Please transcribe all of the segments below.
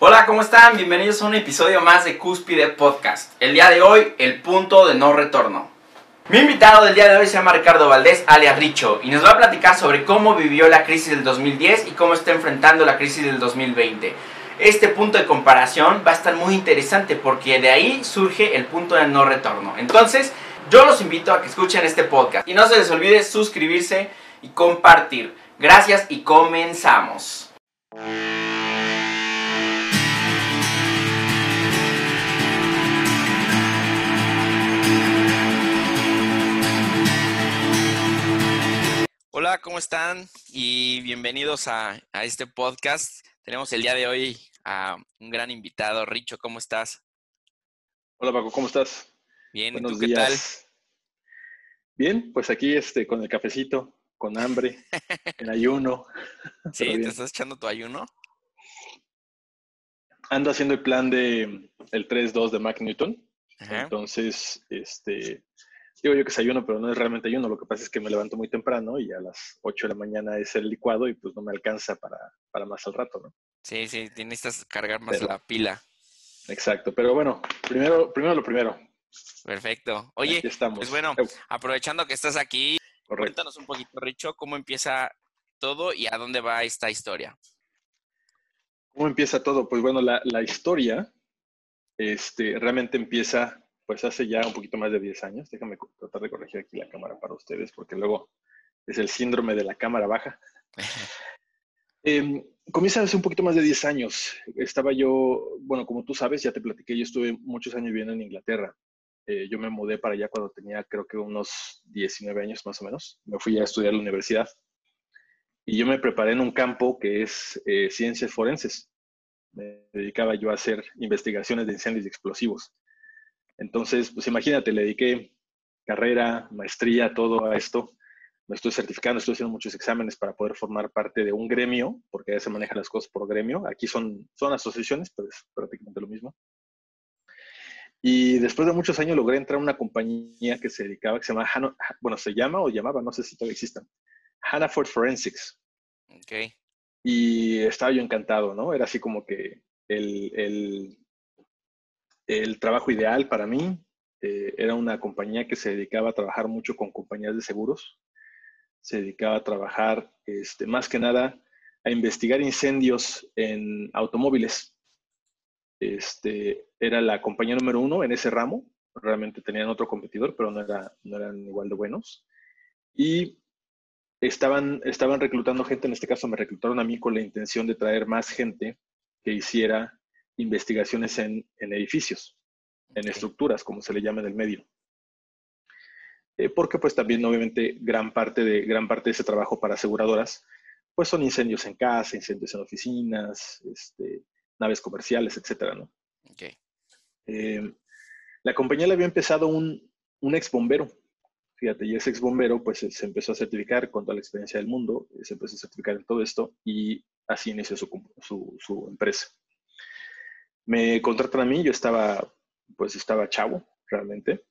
Hola, ¿cómo están? Bienvenidos a un episodio más de Cúspide Podcast. El día de hoy, el punto de no retorno. Mi invitado del día de hoy se llama Ricardo Valdés, alias Richo, y nos va a platicar sobre cómo vivió la crisis del 2010 y cómo está enfrentando la crisis del 2020. Este punto de comparación va a estar muy interesante porque de ahí surge el punto de no retorno. Entonces, yo los invito a que escuchen este podcast y no se les olvide suscribirse y compartir. Gracias y comenzamos. Hola, ¿cómo están? Y bienvenidos a, a, este podcast. Tenemos el día de hoy a un gran invitado. Richo, ¿cómo estás? Hola Paco, ¿cómo estás? Bien, ¿y tú qué tal? Bien, pues aquí este, con el cafecito, con hambre, en ayuno. ¿Sí? ¿Te estás echando tu ayuno? Ando haciendo el plan de el 3-2 de Mac Newton. Entonces, este, Digo yo que es ayuno, pero no es realmente ayuno. Lo que pasa es que me levanto muy temprano y a las 8 de la mañana es el licuado y pues no me alcanza para, para más al rato, ¿no? Sí, sí, tienes que cargar más la pila. Exacto, pero bueno, primero, primero lo primero. Perfecto. Oye, estamos. pues bueno, aprovechando que estás aquí, cuéntanos un poquito, Richo, cómo empieza todo y a dónde va esta historia. ¿Cómo empieza todo? Pues bueno, la, la historia este, realmente empieza pues hace ya un poquito más de 10 años. Déjame tratar de corregir aquí la cámara para ustedes, porque luego es el síndrome de la cámara baja. eh, comienza hace un poquito más de 10 años. Estaba yo, bueno, como tú sabes, ya te platiqué, yo estuve muchos años viviendo en Inglaterra. Eh, yo me mudé para allá cuando tenía creo que unos 19 años más o menos. Me fui a estudiar a la universidad. Y yo me preparé en un campo que es eh, ciencias forenses. Me dedicaba yo a hacer investigaciones de incendios y explosivos. Entonces, pues imagínate, le dediqué carrera, maestría, todo a esto. Me estoy certificando, estoy haciendo muchos exámenes para poder formar parte de un gremio, porque ya se manejan las cosas por gremio. Aquí son, son asociaciones, pero es prácticamente lo mismo. Y después de muchos años logré entrar a una compañía que se dedicaba, que se llama, bueno, se llama o llamaba, no sé si todavía existan, Hannaford Forensics. Ok. Y estaba yo encantado, ¿no? Era así como que el, el el trabajo ideal para mí eh, era una compañía que se dedicaba a trabajar mucho con compañías de seguros. Se dedicaba a trabajar, este, más que nada, a investigar incendios en automóviles. Este, era la compañía número uno en ese ramo. Realmente tenían otro competidor, pero no, era, no eran igual de buenos. Y estaban, estaban reclutando gente, en este caso me reclutaron a mí con la intención de traer más gente que hiciera investigaciones en, edificios, en estructuras, como se le llama en el medio. Eh, porque pues también obviamente gran parte, de, gran parte de ese trabajo para aseguradoras, pues son incendios en casa, incendios en oficinas, este, naves comerciales, etcétera, ¿no? Eh, la compañía le había empezado un, un ex bombero, fíjate, y ese ex bombero pues se empezó a certificar con toda la experiencia del mundo, se empezó a certificar en todo esto y así inició su, su, su empresa. Me contratan a mí, yo estaba, pues estaba chavo, realmente.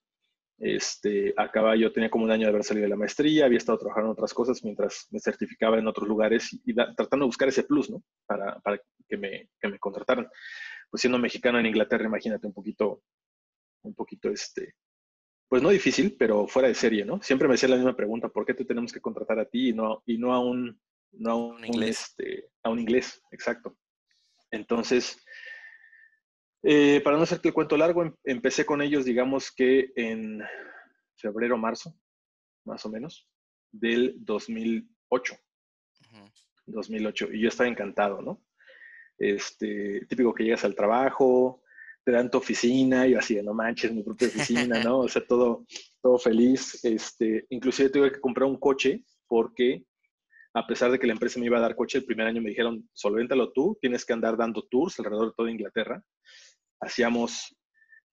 Este, acaba, yo tenía como un año de haber salido de la maestría, había estado trabajando en otras cosas mientras me certificaba en otros lugares y, tratando de buscar ese plus, ¿no? Para, para que, me, que me contrataran. Pues siendo mexicano en Inglaterra, imagínate un poquito, un poquito, este, pues no difícil, pero fuera de serie, ¿no? Siempre me hacía la misma pregunta, ¿por qué te tenemos que contratar a ti y no, y no a un, no a un, inglés? Este, a un inglés, exacto. Entonces, eh, para no hacerte el cuento largo, em, empecé con ellos, digamos que en febrero, marzo, más o menos, del 2008. 2008. Y yo estaba encantado, ¿no? Este, típico que llegas al trabajo, te dan tu oficina y así de no manches, mi propia oficina, ¿no? O sea, todo, todo feliz. Este, inclusive tuve que comprar un coche porque a pesar de que la empresa me iba a dar coche, el primer año me dijeron, solvéntalo tú, tienes que andar dando tours alrededor de toda Inglaterra hacíamos,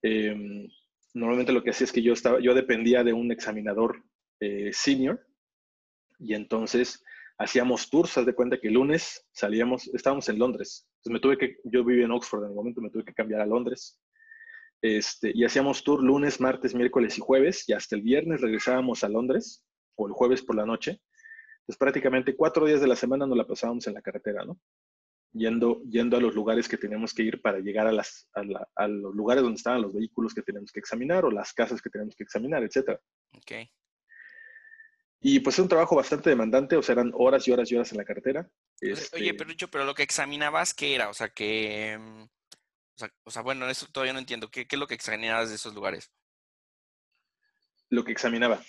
em, normalmente lo que hacía es que yo, estaba, yo dependía de un examinador eh, senior y entonces hacíamos tours, haz de cuenta que el lunes salíamos, estábamos en Londres, entonces me tuve que, yo vivía en Oxford en el momento, me tuve que cambiar a Londres, este, y hacíamos tour lunes, martes, miércoles y jueves, y hasta el viernes regresábamos a Londres, o el jueves por la noche, entonces prácticamente cuatro días de la semana nos la pasábamos en la carretera, ¿no? Yendo, yendo a los lugares que tenemos que ir para llegar a, las, a, los lugares donde estaban los vehículos que tenemos que examinar o las casas que tenemos que examinar, etc. Okay. Y pues es un trabajo bastante demandante, o sea, eran horas y horas y horas en la carretera. Oye, este pero, pero lo que examinabas, ¿qué era? O sea, que... Mm, o sea, bueno, eso todavía no entiendo. ¿Qué, ¿Qué, es lo que examinabas de esos lugares? Lo que examinaba.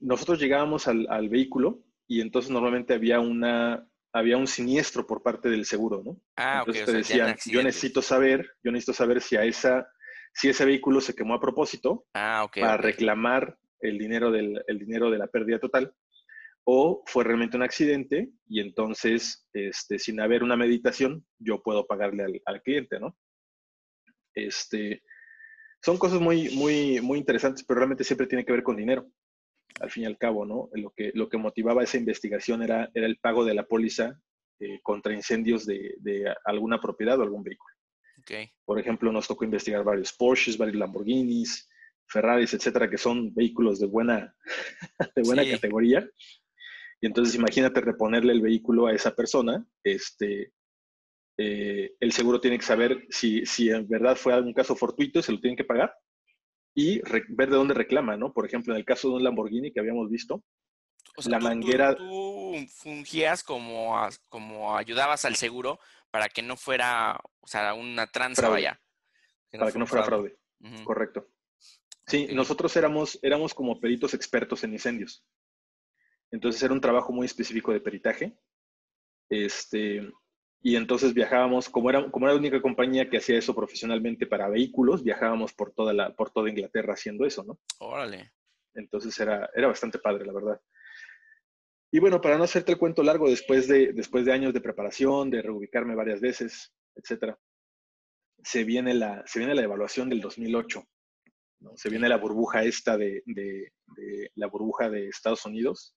Nosotros llegábamos al, al vehículo y entonces normalmente había una había un siniestro por parte del seguro, ¿no? Ah, entonces te decían, yo necesito saber, yo necesito saber si a esa, si ese vehículo se quemó a propósito ah, para reclamar el dinero, del, el dinero de la pérdida total, o fue realmente un accidente y entonces, este, sin haber una meditación, yo puedo pagarle al, al cliente, ¿no? Este, son cosas muy, muy, muy interesantes, pero realmente siempre tiene que ver con dinero al fin y al cabo, ¿no? Lo que, lo que motivaba esa investigación era, era el pago de la póliza eh, contra incendios de, de, alguna propiedad o algún vehículo. Okay. Por ejemplo, nos tocó investigar varios Porsches, varios Lamborghinis, Ferraris, etcétera, que son vehículos de buena, de buena categoría. Y entonces imagínate reponerle el vehículo a esa persona, este, eh, el seguro tiene que saber si, si en verdad fue algún caso fortuito, se lo tienen que pagar, y ver de dónde reclama, ¿no? Por ejemplo, en el caso de un Lamborghini que habíamos visto, la manguera... Tú, fungías como, como ayudabas al seguro para que no fuera, o sea, una tranza, vaya. para que no fuera fraude, correcto. Sí, nosotros éramos, éramos como peritos expertos en incendios. Entonces era un trabajo muy específico de peritaje. Este, y entonces viajábamos, como era, como era la única compañía que hacía eso profesionalmente para vehículos, viajábamos por toda, la, por toda Inglaterra haciendo eso, ¿no? Órale. Entonces era, era bastante padre, la verdad. Y bueno, para no hacerte el cuento largo, después de, después de años de preparación, de reubicarme varias veces, etcétera, se viene la, se viene la evaluación del 2008. ¿no? Se viene la burbuja esta de, de, de la burbuja de Estados Unidos,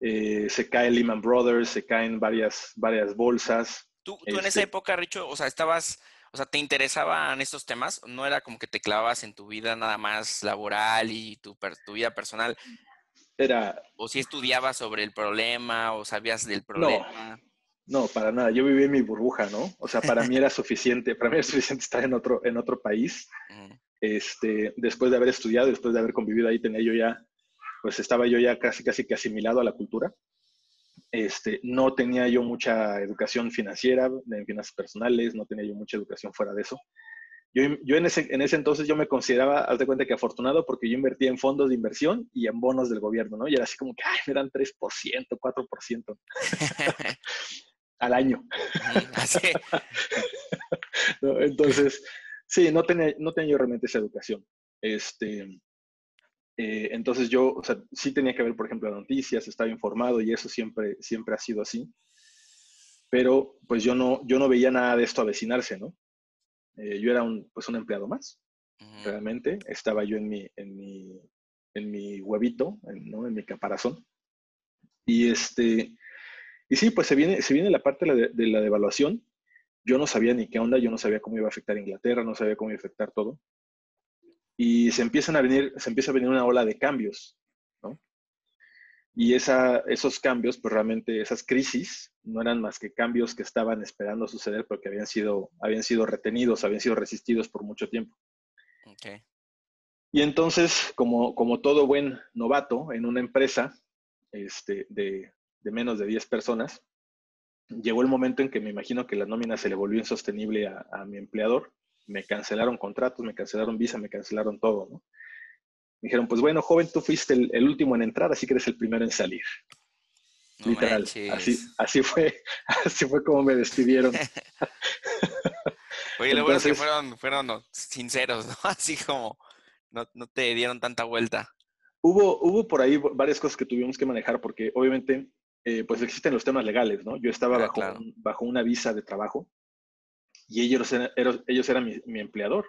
eh, se cae Lehman Brothers, se caen varias, varias bolsas. ¿Tú, en esa este época, Richo, o sea, estabas, o sea, te interesaban estos temas? ¿No era como que te clavabas en tu vida nada más laboral y tu, tu vida personal? Era... ¿O si estudiabas sobre el problema o sabías del problema? No, para nada. Yo viví en mi burbuja, ¿no? O sea, para mí era suficiente, para mí era suficiente estar en otro, en otro país. Este, después de haber estudiado, después de haber convivido ahí, tenía yo ya pues estaba yo ya casi, casi que asimilado a la cultura. Este, no tenía yo mucha educación financiera, en finanzas personales, no tenía yo mucha educación fuera de eso. Yo, yo en, ese, en ese entonces yo me consideraba, haz de cuenta que afortunado porque yo invertía en fondos de inversión y en bonos del gobierno, ¿no? Y era así como que, ay, me dan 3%, 4% al año. Entonces, sí, no tenía, no tenía yo realmente esa educación. Este, eh, entonces yo, o sea, sí tenía que ver, por ejemplo, las noticias, estaba informado y eso siempre, siempre ha sido así. Pero pues yo no, yo no veía nada de esto avecinarse, ¿no? Eh, yo era un, pues un empleado más, realmente. Estaba yo en mi, en mi, en mi huevito, en, ¿no? en mi caparazón. Y este, y sí, pues se viene, se viene la parte de la, de la devaluación. Yo no sabía ni qué onda, yo no sabía cómo iba a afectar Inglaterra, no sabía cómo iba a afectar todo y se empiezan a venir, se empieza a venir una ola de cambios, ¿no? Y esa, esos cambios, pues realmente esas crisis no eran más que cambios que estaban esperando suceder porque habían sido, habían sido retenidos, habían sido resistidos por mucho tiempo. Okay. Y entonces, como, como todo buen novato en una empresa este, de, de menos de 10 personas, llegó el momento en que me imagino que la nómina se le volvió insostenible a, a mi empleador me cancelaron contratos, me cancelaron visa, me cancelaron todo, ¿no? Me dijeron, pues bueno, joven, tú fuiste el, último en entrar, así que eres el primero en salir. Literal. Así, así fue, así fue como me despidieron. Oye, lo bueno es que fueron, fueron sinceros, ¿no? Así como no, no, te dieron tanta vuelta. Hubo, hubo por ahí varias cosas que tuvimos que manejar porque obviamente eh, pues existen los temas legales, ¿no? Yo estaba ah, bajo, bajo una visa de trabajo y ellos, eran, ellos eran mi, empleador.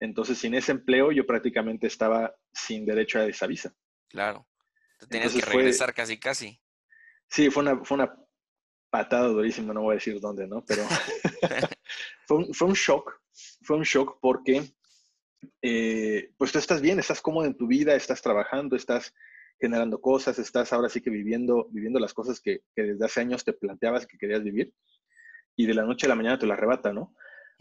Entonces, sin ese empleo, yo prácticamente estaba sin derecho a esa visa. Claro. Te tenías que regresar casi, casi. Sí, fue una, fue una patada durísima, no voy a decir dónde, ¿no? Pero fue, un, fue, un, shock, fue un shock porque, eh, pues tú estás bien, estás cómodo en tu vida, estás trabajando, estás generando cosas, estás ahora sí que viviendo, viviendo las cosas que, que desde hace años te planteabas que querías vivir y de la noche a la mañana te lo arrebata, ¿no?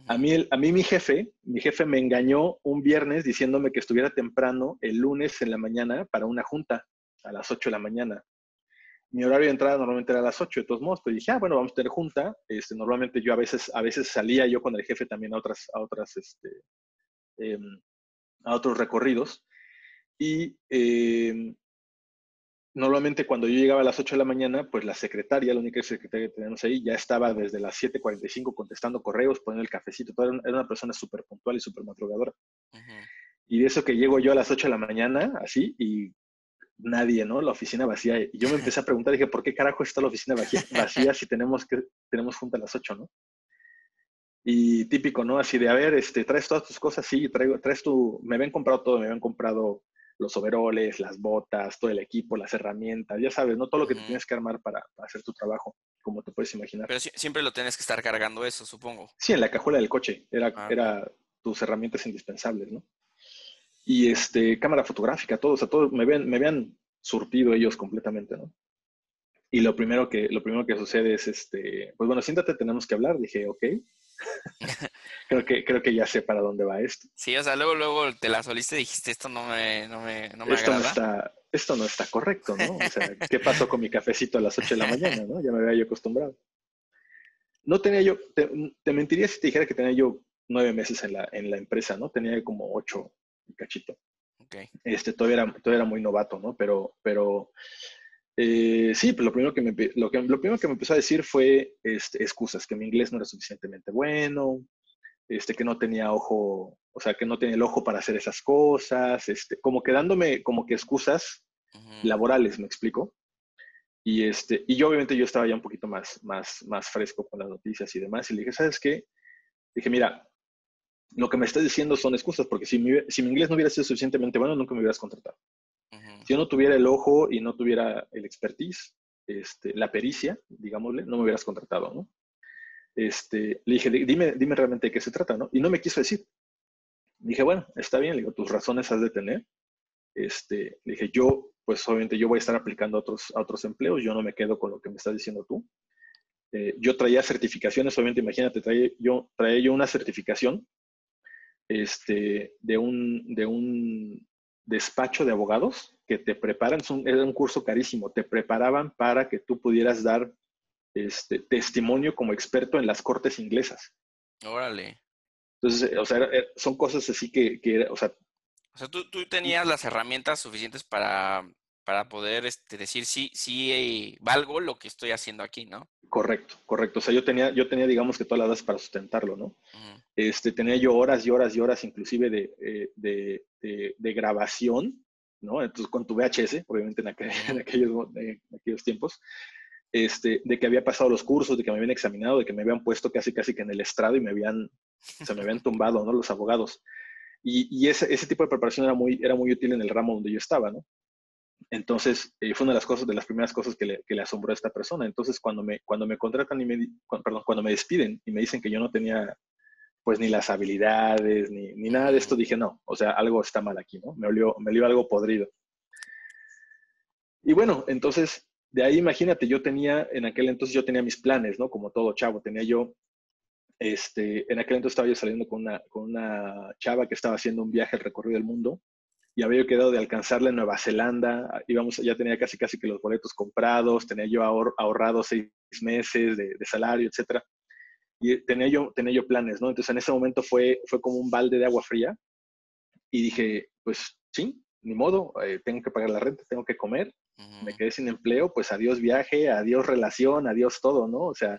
A mí, a mí mi jefe, mi jefe me engañó un viernes diciéndome que estuviera temprano el lunes en la mañana para una junta a las 8 de la mañana. Mi horario de entrada normalmente era a las 8, de todos modos, pero dije, ah, bueno, vamos a tener junta. Este, normalmente yo a veces, a veces salía yo con el jefe también a otras, a otras, este, em, a otros recorridos. Y em, normalmente cuando yo llegaba a las 8 de la mañana, pues la secretaria, la única secretaria que tenemos ahí, ya estaba desde las 7.45 contestando correos, poniendo el cafecito. Era una persona súper puntual y súper madrugadora. Y de eso que llego yo a las 8 de la mañana, así, y nadie, ¿no? La oficina vacía. Y yo me empecé a preguntar, dije, ¿por qué carajo está la oficina vacía, si tenemos que tenemos junta a las 8, ¿no? Y típico, ¿no? Así de, a ver, este, traes todas tus cosas, sí, traigo, traes tu, me habían comprado todo, me habían comprado los overoles, las botas, todo el equipo, las herramientas, ya sabes, ¿no? Todo lo que te tienes que armar para, hacer tu trabajo, como te puedes imaginar. Pero siempre lo tienes que estar cargando eso, supongo. Sí, en la cajuela del coche, era, ah. era tus herramientas indispensables, ¿no? Y este, cámara fotográfica, todo, o sea, todo, me habían, me habían surtido ellos completamente, ¿no? Y lo primero que, lo primero que sucede es, este, pues bueno, siéntate, tenemos que hablar. Dije, ok. creo, que, creo que ya sé para dónde va esto. Sí, o sea, luego, luego te la soliste y dijiste, esto no me, no me, no esto agrada. No está, esto no está correcto, ¿no? O sea, ¿qué pasó con mi cafecito a las 8 de la mañana, ¿no? Ya me había yo acostumbrado. No tenía yo, te, mentiría si te dijera que tenía yo nueve meses en la, en la empresa, ¿no? Tenía como ocho y cachito. Okay. Este, todavía era, todavía era muy novato, ¿no? Pero, pero eh, sí, pues lo primero, que me, lo, que, lo primero que me empezó a decir fue este, excusas, que mi inglés no era suficientemente bueno, este, que no tenía ojo, o sea, que no tenía el ojo para hacer esas cosas, este, como que dándome como que excusas laborales, me explico. Y, este, y yo obviamente yo estaba ya un poquito más, más, más fresco con las noticias y demás, y le dije, ¿sabes qué? Dije, mira, lo que me estás diciendo son excusas, porque si mi, si mi inglés no hubiera sido suficientemente bueno, nunca me hubieras contratado. Si yo no tuviera el ojo y no tuviera el expertise, este, la pericia, digámosle, no me hubieras contratado, ¿no? Este, le dije, dime, dime realmente de qué se trata, ¿no? Y no me quiso decir. Dije, bueno, está bien, le digo, tus razones has de tener. Este, le dije, yo, pues obviamente yo voy a estar aplicando a otros, otros empleos, yo no me quedo con lo que me estás diciendo tú. Eh, yo traía certificaciones, obviamente, imagínate, traía yo, traía yo una certificación este, de, un, de un despacho de abogados que te preparan, era un curso carísimo, te preparaban para que tú pudieras dar este, testimonio como experto en las cortes inglesas. Órale. Entonces, eh, o sea, son cosas así que, que o sea... O sea, tú, tú tenías las herramientas suficientes para, para poder este, decir sí, sí eh, valgo lo que estoy haciendo aquí, ¿no? Correcto, correcto. O sea, yo tenía, yo tenía digamos que todas las bases para sustentarlo, ¿no? este, tenía yo horas y horas y horas inclusive de, eh, de, de, grabación, ¿no? Entonces, con tu VHS, obviamente en, en, aquellos, en, aquellos, tiempos, este, de que había pasado los cursos, de que me habían examinado, de que me habían puesto casi casi que en el estrado y me habían, se me habían tumbado, ¿no? Los abogados. Y, ese, tipo de preparación era muy, era muy útil en el ramo donde yo estaba, ¿no? Entonces, eh, fue una de las cosas, de las primeras cosas que le, que le, asombró a esta persona. Entonces, cuando me, cuando me contratan y me, perdón, cuando me despiden y me dicen que yo no tenía, pues, ni las habilidades, ni, ni nada de esto, dije, no, o sea, algo está mal aquí, ¿no? Me olió, me olió algo podrido. Y bueno, entonces, de ahí imagínate, yo tenía, en aquel entonces yo tenía mis planes, ¿no? Como todo chavo, tenía yo, este, en aquel entonces estaba yo saliendo con una, con una chava que estaba haciendo un viaje al recorrido del mundo y había quedado de alcanzarle en Nueva Zelanda, íbamos, ya tenía casi casi que los boletos comprados, tenía yo ahorrado seis meses de, salario, etcétera, y tenía yo, tenía yo planes, ¿no? Entonces en ese momento fue, fue como un balde de agua fría y dije, pues sí, ni modo, eh, tengo que pagar la renta, tengo que comer, me quedé sin empleo, pues adiós viaje, adiós relación, adiós todo, ¿no? O sea,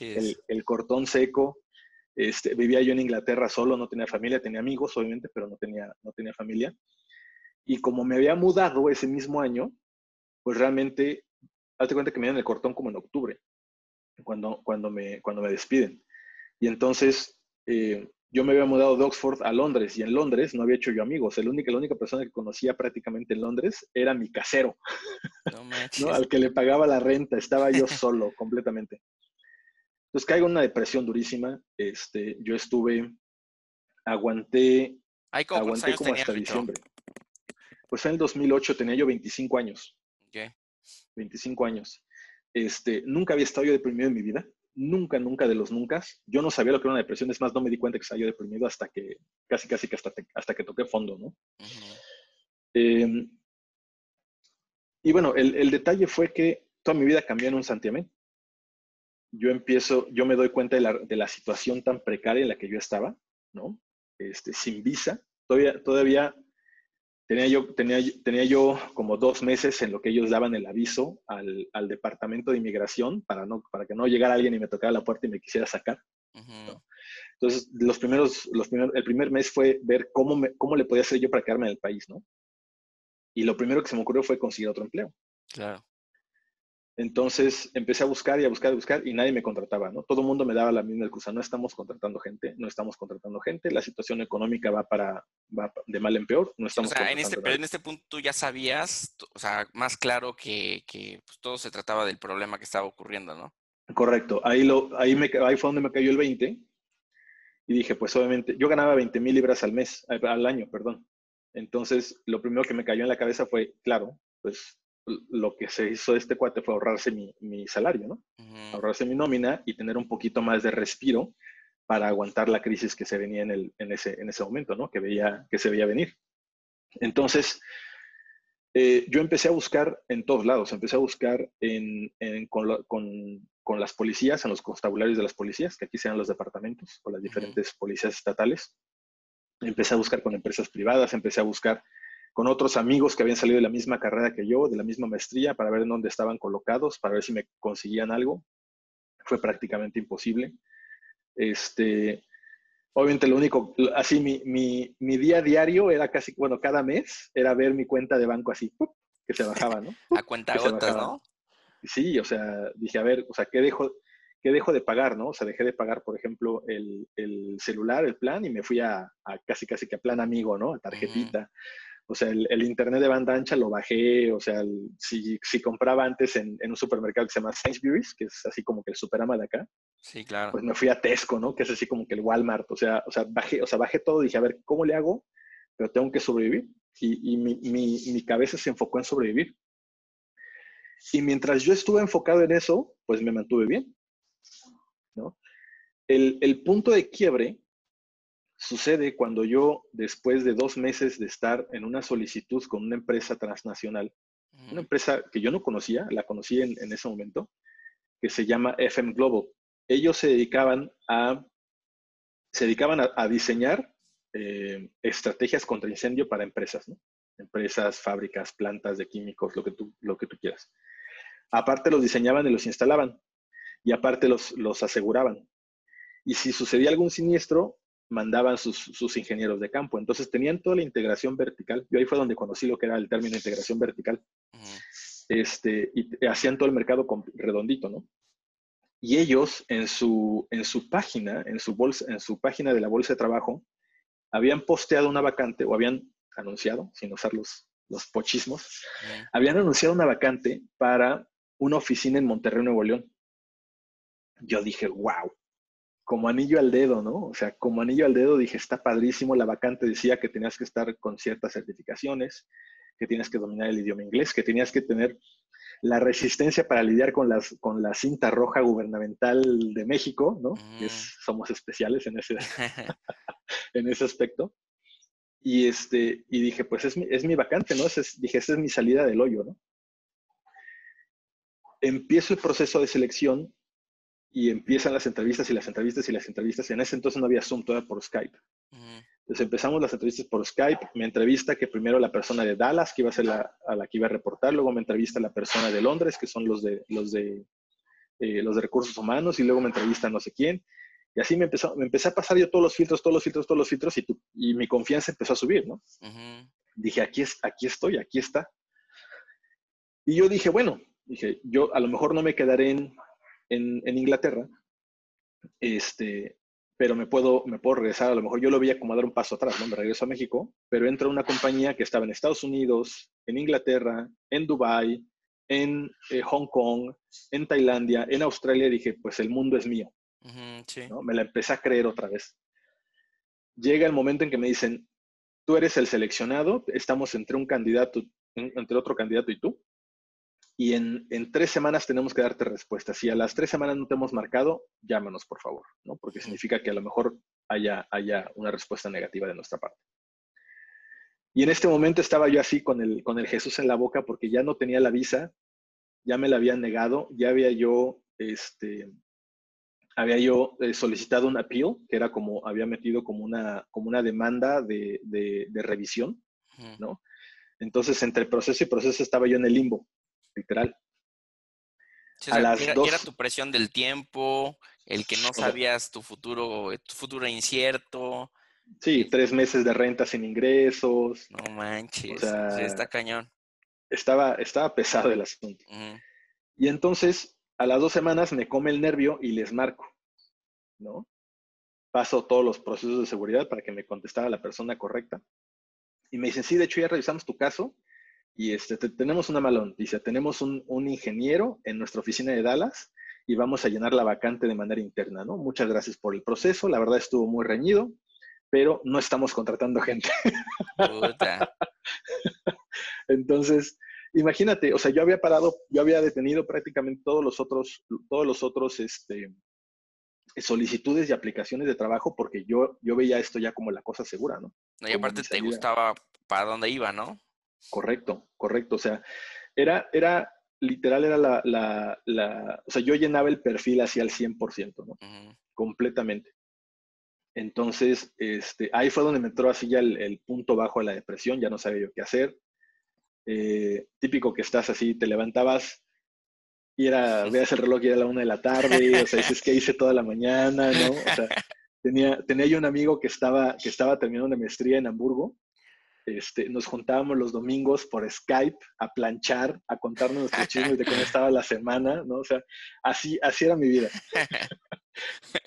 el, el, cortón seco. Este, vivía yo en Inglaterra solo, no tenía familia, tenía amigos, obviamente, pero no tenía, no tenía familia. Y como me había mudado ese mismo año, pues realmente, hazte cuenta que me dieron el cortón como en octubre, cuando, cuando, me, cuando me despiden. Y entonces eh, yo me había mudado de Oxford a Londres y en Londres no había hecho yo amigos. El único, la única persona que conocía prácticamente en Londres era mi casero, no al que le pagaba la renta. Estaba yo solo completamente. Entonces caigo en una depresión durísima. Este, yo estuve, aguanté, aguanté como hasta diciembre. Pues en el 2008 tenía yo 25 años. 25 años. Este, nunca había estado yo deprimido en mi vida. Nunca, nunca de los nunca. Yo no sabía lo que era una depresión, es más, no me di cuenta que estaba yo deprimido hasta que, casi, casi que hasta, hasta que toqué fondo, ¿no? Em, y bueno, el, detalle fue que toda mi vida cambió en un santiamén. Yo empiezo, yo me doy cuenta de la, de la, situación tan precaria en la que yo estaba, ¿no? Este, sin visa. Todavía, todavía Tenía yo, tenía, tenía yo como dos meses en lo que ellos daban el aviso al, al, departamento de inmigración para, no, para que no llegara alguien y me tocara la puerta y me quisiera sacar. Entonces, los primeros, los primeros, el primer mes fue ver cómo, me, cómo le podía hacer yo para quedarme en el país, ¿no? Y lo primero que se me ocurrió fue conseguir otro empleo. Claro. Entonces empecé a buscar y a buscar y a buscar y nadie me contrataba, ¿no? Todo el mundo me daba la misma excusa, no estamos contratando gente, no estamos contratando gente, la situación económica va para va de mal en peor, no estamos o sea, en este, pero en este punto tú ya sabías, o sea, más claro que, que pues, todo se trataba del problema que estaba ocurriendo, ¿no? Correcto, ahí, lo, ahí, me, ahí fue donde me cayó el 20 y dije, pues obviamente, yo ganaba 20 mil libras al mes, al año, perdón. Entonces, lo primero que me cayó en la cabeza fue, claro, pues lo que se hizo este cuate fue ahorrarse mi, mi salario, ¿no? Ahorrarse mi nómina y tener un poquito más de respiro para aguantar la crisis que se venía en, el, en, ese, en ese momento, ¿no? Que, veía, que se veía venir. Entonces, eh, yo empecé a buscar en todos lados, empecé a buscar en, en, con, con, con, las policías, en los constabularios de las policías, que aquí sean los departamentos o las diferentes policías estatales. Empecé a buscar con empresas privadas, empecé a buscar con otros amigos que habían salido de la misma carrera que yo, de la misma maestría, para ver en dónde estaban colocados, para ver si me conseguían algo. Fue prácticamente imposible. Este, obviamente lo único, así mi, mi, mi día diario era casi, bueno, cada mes era ver mi cuenta de banco así, que se bajaba, ¿no? A cuenta gotas, ¿no? Sí, o sea, dije, a ver, o sea, ¿qué dejo, ¿qué dejo de pagar, no? O sea, dejé de pagar, por ejemplo, el, el celular, el plan, y me fui a, a, casi, casi que a plan amigo, ¿no? A tarjetita. O sea, el, internet de banda ancha lo bajé, o sea, si, si, compraba antes en, en, un supermercado que se llama Sainsbury's, que es así como que el superama de acá, sí, claro. pues me fui a Tesco, ¿no? Que es así como que el Walmart, o sea, o sea, bajé, o sea, bajé todo y dije, a ver, ¿cómo le hago? Pero tengo que sobrevivir. Y, y mi, mi, mi cabeza se enfocó en sobrevivir. Y mientras yo estuve enfocado en eso, pues me mantuve bien, ¿no? El, el punto de quiebre Sucede cuando yo, después de dos meses de estar en una solicitud con una empresa transnacional, una empresa que yo no conocía, la conocí en, ese momento, que se llama FM Global. Ellos se dedicaban a, se dedicaban a, diseñar eh, estrategias contra incendio para empresas, ¿no? empresas, fábricas, plantas de químicos, lo que tú, lo que tú quieras. Aparte los diseñaban y los instalaban y aparte los, los aseguraban. Y si sucedía algún siniestro, mandaban sus, ingenieros de campo. Entonces tenían toda la integración vertical. Yo ahí fue donde conocí lo que era el término integración vertical. este, y hacían todo el mercado redondito, ¿no? Y ellos en su, en su página, en su, bolsa, en su página de la bolsa de trabajo, habían posteado una vacante o habían anunciado, sin usar los, los pochismos, habían anunciado una vacante para una oficina en Monterrey, Nuevo León. Yo dije, wow, como anillo al dedo, ¿no? O sea, como anillo al dedo dije, está padrísimo, la vacante decía que tenías que estar con ciertas certificaciones, que tienes que dominar el idioma inglés, que tenías que tener la resistencia para lidiar con, las, con la cinta roja gubernamental de México, ¿no? somos especiales en ese, en ese aspecto. Y, este, y dije, pues es mi, es mi vacante, ¿no? dije, esa es mi salida del hoyo, ¿no? Empiezo el proceso de selección y empiezan las entrevistas y las entrevistas y las entrevistas. Y en ese entonces no había Zoom, todavía por Skype. Entonces empezamos las entrevistas por Skype. Me entrevista que primero la persona de Dallas, que iba a ser la, a la que iba a reportar. Luego me entrevista la persona de Londres, que son los de, los de, eh, los de recursos humanos. Y luego me entrevista no sé quién. Y así me, empezó, me empecé a pasar yo todos los filtros, todos los filtros, todos los filtros. Y, y mi confianza empezó a subir, ¿no? Dije, aquí, es, aquí estoy, aquí está. Y yo dije, bueno, dije, yo a lo mejor no me quedaré en, en, Inglaterra, este, pero me puedo, me puedo regresar, a lo mejor yo lo veía como dar un paso atrás, ¿no? Me regreso a México, pero entro a una compañía que estaba en Estados Unidos, en Inglaterra, en Dubai, en eh, Hong Kong, en Tailandia, en Australia, dije, pues el mundo es mío. ¿no? Me la empecé a creer otra vez. Llega el momento en que me dicen, tú eres el seleccionado, estamos entre un candidato, entre otro candidato y tú, y en, tres semanas tenemos que darte respuesta. Si a las tres semanas no te hemos marcado, llámanos, por favor, ¿no? Porque significa que a lo mejor haya, haya una respuesta negativa de nuestra parte. Y en este momento estaba yo así con el, con el Jesús en la boca porque ya no tenía la visa, ya me la habían negado, ya había yo, este, había yo eh, solicitado un appeal, que era como, había metido como una, como una demanda de, de, revisión, ¿no? Entonces, entre proceso y proceso estaba yo en el limbo literal. a las era, era, tu presión del tiempo, el que no sabías tu futuro, tu futuro incierto. Sí, tres meses de renta sin ingresos. No manches, está cañón. Estaba, estaba pesado el asunto. Y entonces, a las dos semanas me come el nervio y les marco, ¿no? Paso todos los procesos de seguridad para que me contestara la persona correcta. Y me dicen, sí, de hecho ya revisamos tu caso y este, tenemos una mala noticia. Tenemos un, ingeniero en nuestra oficina de Dallas y vamos a llenar la vacante de manera interna, ¿no? Muchas gracias por el proceso. La verdad estuvo muy reñido, pero no estamos contratando gente. Entonces, imagínate, o sea, yo había parado, yo había detenido prácticamente todos los otros, todos los otros, este, solicitudes y aplicaciones de trabajo porque yo, yo veía esto ya como la cosa segura, ¿no? y aparte te gustaba para dónde iba, ¿no? Correcto, correcto. O sea, era, era literal, era la, la, o sea, yo llenaba el perfil hacia el 100%, ¿no? Completamente. Entonces, este, ahí fue donde me entró así ya el, punto bajo de la depresión, ya no sabía yo qué hacer. Eh, típico que estás así, te levantabas y era, veas el reloj y era la una de la tarde, o sea, dices que hice toda la mañana, ¿no? O sea, tenía, tenía yo un amigo que estaba, que estaba terminando una maestría en Hamburgo este, nos juntábamos los domingos por Skype a planchar, a contarnos nuestros chismes de cómo estaba la semana, ¿no? O sea, así, así era mi vida.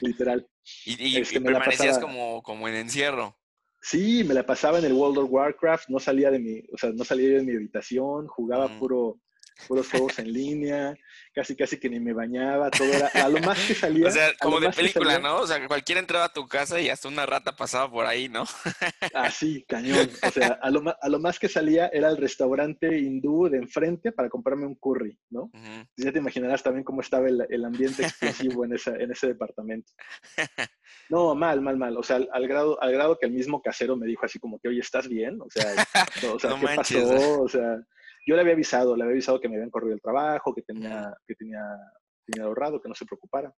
Literal. Y, este, permanecías como, como en encierro. Sí, me la pasaba en el World of Warcraft, no salía de mi, o sea, no salía de mi habitación, jugaba puro, puros juegos en línea, casi casi que ni me bañaba, todo era a lo más que salía. O sea, como de película, ¿no? O sea, que cualquiera entraba a tu casa y hasta una rata pasaba por ahí, ¿no? Así, cañón. O sea, a lo, a lo más que salía era el restaurante hindú de enfrente para comprarme un curry, ¿no? Ya te imaginarás también cómo estaba el, ambiente explosivo en, esa, en ese departamento. No, mal, mal, mal. O sea, al, grado, al grado que el mismo casero me dijo así como que, oye, ¿estás bien? O sea, o sea ¿qué pasó? O sea, yo le había avisado, le había avisado que me habían corrido el trabajo, que tenía, que tenía, tenía ahorrado, que no se preocupara.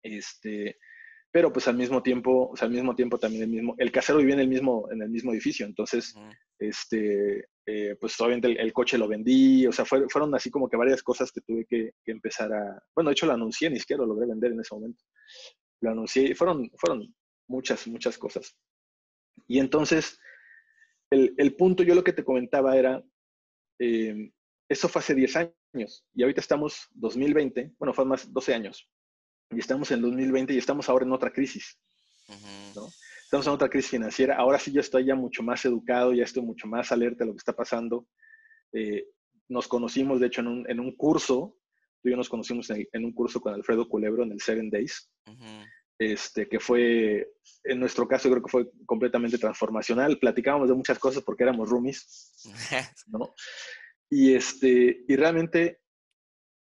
Este, pero pues al mismo tiempo, o sea, al mismo tiempo también el mismo, el casero vivía en el mismo, en el mismo edificio, entonces, este, eh, pues obviamente el, coche lo vendí, o sea, fueron así como que varias cosas que tuve que, empezar a, bueno, de hecho lo anuncié, ni siquiera lo logré vender en ese momento, lo anuncié fueron, fueron muchas, muchas cosas. Y entonces, el, el punto, yo lo que te comentaba era, eh, eso fue hace 10 años y ahorita estamos 2020, bueno, fue más 12 años y estamos en 2020 y estamos ahora en otra crisis. Estamos en otra crisis financiera. Ahora sí yo estoy ya mucho más educado, ya estoy mucho más alerta de lo que está pasando. Eh, nos conocimos, de hecho, en un, en un, curso, tú y yo nos conocimos en, un curso con Alfredo Culebro en el Seven Days, este, que fue, en nuestro caso, creo que fue completamente transformacional. Platicábamos de muchas cosas porque éramos roomies, ¿no? Y, este, y realmente,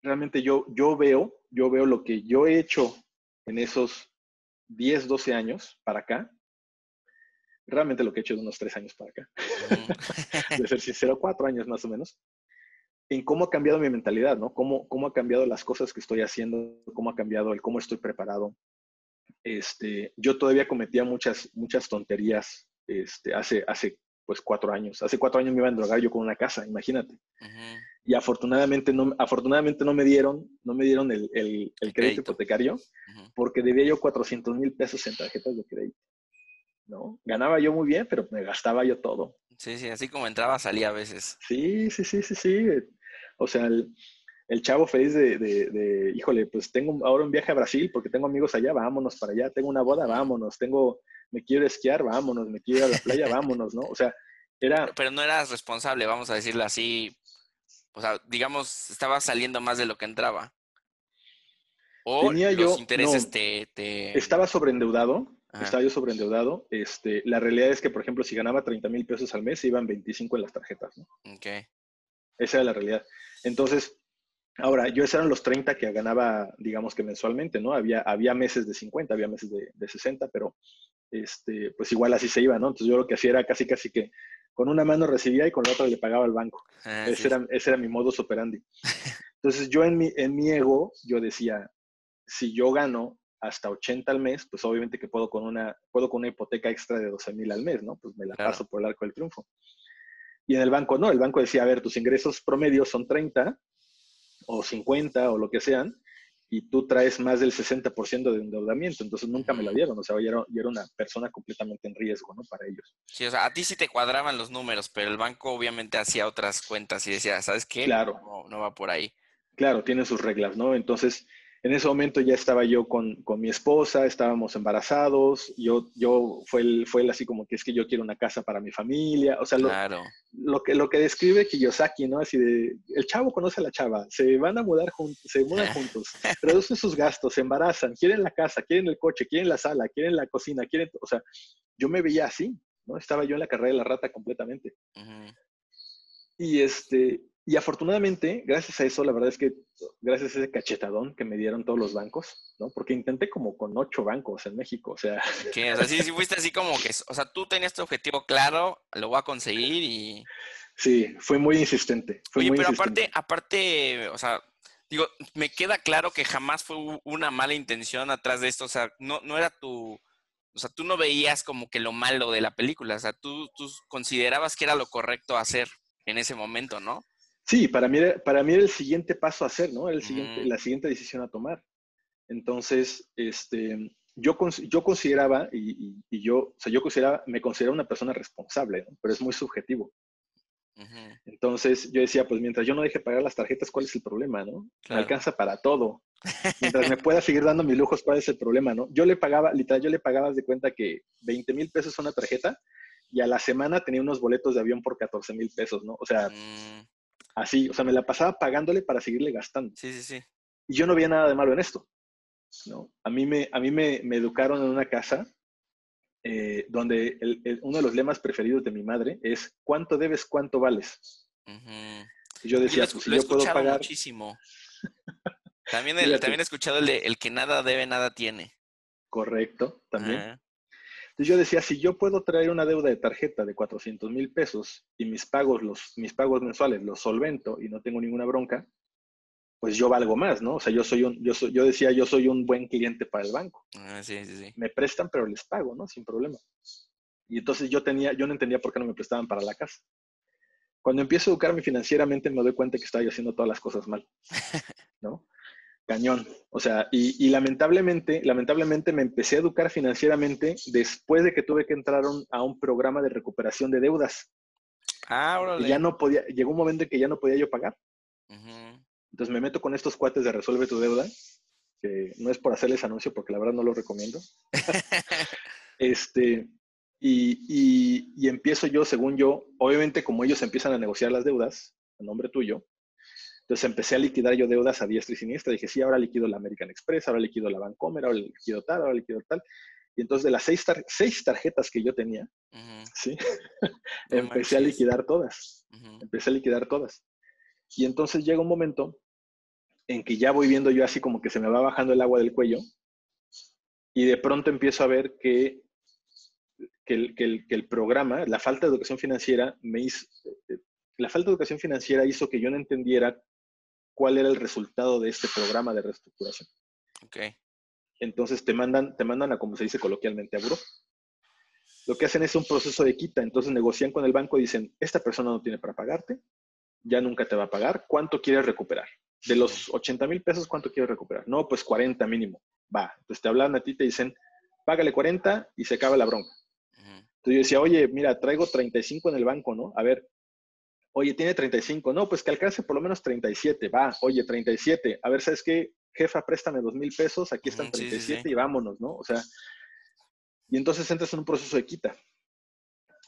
realmente yo, yo veo, yo veo lo que yo he hecho en esos 10, 12 años para acá, realmente lo que he hecho de unos 3 años para acá, de ser sincero, 4 años más o menos, en cómo ha cambiado mi mentalidad, ¿no? Cómo, cómo ha cambiado las cosas que estoy haciendo, cómo ha cambiado el cómo estoy preparado. Este, yo todavía cometía muchas, muchas tonterías este, hace, hace pues cuatro años. Hace cuatro años me iba a drogar yo con una casa, imagínate. Y afortunadamente no, afortunadamente no me dieron, no me dieron el, el, crédito, hipotecario porque debía yo 400 mil pesos en tarjetas de crédito. ¿no? Ganaba yo muy bien, pero me gastaba yo todo. Sí, sí, así como entraba, salía a veces. Sí, sí, sí, sí, sí. O sea, el, el chavo feliz de, de, de, híjole, pues tengo ahora un viaje a Brasil porque tengo amigos allá, vámonos para allá, tengo una boda, vámonos, tengo me quiero esquiar, vámonos, me quiero ir a la playa, vámonos, ¿no? O sea, era... Pero no eras responsable, vamos a decirlo así. O sea, digamos, estaba saliendo más de lo que entraba. O Tenía los yo, intereses te, Estaba sobreendeudado, estaba yo sobreendeudado. Este, la realidad es que, por ejemplo, si ganaba 30 mil pesos al mes, iban 25 en las tarjetas, ¿no? Ok. Esa era la realidad. Entonces, ahora, yo esos eran los 30 que ganaba, digamos que mensualmente, ¿no? Había, había meses de 50, había meses de, de 60, pero este, pues igual así se iba, ¿no? Entonces yo lo que hacía era casi, casi que con una mano recibía y con la otra le pagaba al banco. Ah, ese, era, ese, era, mi modus operandi. Entonces yo en mi, en mi ego, yo decía, si yo gano hasta 80 al mes, pues obviamente que puedo con una, puedo con una hipoteca extra de 12 mil al mes, ¿no? Pues me la paso por el arco del triunfo. Y en el banco no, el banco decía, a ver, tus ingresos promedios son 30 o 50 o lo que sean, y tú traes más del 60% de endeudamiento, entonces nunca me la dieron, o sea, yo era, era, una persona completamente en riesgo, ¿no? Para ellos. Sí, o sea, a ti sí te cuadraban los números, pero el banco obviamente hacía otras cuentas y decía, ¿sabes qué? Claro. No, no va por ahí. Claro, tiene sus reglas, ¿no? Entonces, en ese momento ya estaba yo con, con, mi esposa, estábamos embarazados, yo, yo fue, el, fue el así como que es que yo quiero una casa para mi familia, o sea, lo, lo, que, lo que describe Kiyosaki, ¿no? Así de, el chavo conoce a la chava, se van a mudar juntos, se mudan juntos, reducen sus gastos, se embarazan, quieren la casa, quieren el coche, quieren la sala, quieren la cocina, quieren, o sea, yo me veía así, ¿no? Estaba yo en la carrera de la rata completamente. Y este, y afortunadamente, gracias a eso, la verdad es que gracias a ese cachetadón que me dieron todos los bancos, ¿no? Porque intenté como con ocho bancos en México, o sea. Que, o sea, sí, sí fuiste así como que, o sea, tú tenías tu objetivo claro, lo voy a conseguir y... Sí, fue muy insistente. Fue Oye, muy pero insistente. aparte, aparte, o sea, digo, me queda claro que jamás fue una mala intención atrás de esto, o sea, no, no era tu... O sea, tú no veías como que lo malo de la película, o sea, tú, tú considerabas que era lo correcto hacer en ese momento, ¿no? Sí, para mí, era, para mí era el siguiente paso a hacer, ¿no? el siguiente, mm. La siguiente decisión a tomar. Entonces, este, yo, yo consideraba, y, yo, o sea, yo consideraba, me consideraba una persona responsable, ¿no? pero es muy subjetivo. Entonces yo decía, pues mientras yo no deje pagar las tarjetas, ¿cuál es el problema, no? Me alcanza para todo. Mientras me pueda seguir dando mis lujos, ¿cuál es el problema, no? Yo le pagaba, literal, yo le pagaba de cuenta que 20 mil pesos una tarjeta y a la semana tenía unos boletos de avión por 14 mil pesos, ¿no? O sea, mm. Así, o sea, me la pasaba pagándole para seguirle gastando. Sí, sí, sí. Y yo no veía nada de malo en esto. ¿no? A mí me, a mí me, me educaron en una casa eh, donde uno de los lemas preferidos de mi madre es ¿cuánto debes, cuánto vales? Y yo decía, pues si yo puedo pagar... muchísimo. También, el, también he escuchado el de el que nada debe, nada tiene. Correcto, también. Entonces yo decía, si yo puedo traer una deuda de tarjeta de 400 mil pesos y mis pagos, los, mis pagos mensuales los solvento y no tengo ninguna bronca, pues yo valgo más, ¿no? O sea, yo soy un, yo, soy, yo decía, yo soy un buen cliente para el banco. Ah, sí, sí, sí. Me prestan, pero les pago, ¿no? Sin problema. Y entonces yo tenía, yo no entendía por qué no me prestaban para la casa. Cuando empiezo a educarme financieramente me doy cuenta que estaba haciendo todas las cosas mal, ¿no? Cañón. O sea, y, lamentablemente, lamentablemente me empecé a educar financieramente después de que tuve que entrar a un programa de recuperación de deudas. Ah, órale. ya no podía, llegó un momento en que ya no podía yo pagar. Entonces me meto con estos cuates de Resuelve tu deuda, que no es por hacerles anuncio porque la verdad no lo recomiendo. este, y, y, empiezo yo, según yo, obviamente como ellos empiezan a negociar las deudas, a nombre tuyo, entonces empecé a liquidar yo deudas a diestra y siniestra. Dije, sí, ahora liquido la American Express, ahora liquido la Bancomer, ahora liquido tal, ahora liquido tal. Y entonces de las seis, seis tarjetas que yo tenía, ¿sí? empecé a liquidar todas. Empecé a liquidar todas. Y entonces llega un momento en que ya voy viendo yo así como que se me va bajando el agua del cuello y de pronto empiezo a ver que, que, el, que el programa, la falta de educación financiera, me hizo, eh, la falta de educación financiera hizo que yo no entendiera cuál era el resultado de este programa de reestructuración. Ok. Entonces te mandan, te mandan a, como se dice coloquialmente, a buró. Lo que hacen es un proceso de quita, entonces negocian con el banco y dicen, esta persona no tiene para pagarte, ya nunca te va a pagar, ¿cuánto quieres recuperar? De los 80 mil pesos, ¿cuánto quieres recuperar? No, pues 40 mínimo. Va, entonces te hablan a ti, te dicen, págale 40 y se acaba la bronca. Entonces yo decía, oye, mira, traigo 35 en el banco, ¿no? A ver, Oye, tiene 35. No, pues que alcance por lo menos 37. Va, oye, 37. A ver, ¿sabes qué? Jefa, préstame dos mil pesos. Aquí están 37 y vámonos, ¿no? O sea, y entonces entras en un proceso de quita.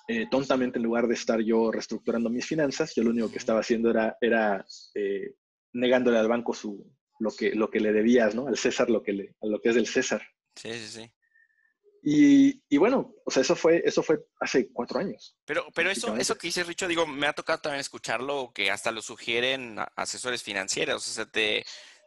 Eh, tontamente, en lugar de estar yo reestructurando mis finanzas, yo lo único que estaba haciendo era, era eh, negándole al banco su, lo, que, lo que le debías, ¿no? Al César, lo que, le, a lo que es del César. Sí, sí, sí. Y, bueno, o sea, eso fue, eso fue hace cuatro años. Pero, pero eso, eso que dice Richo, digo, me ha tocado también escucharlo, que hasta lo sugieren asesores financieros, o sea, te,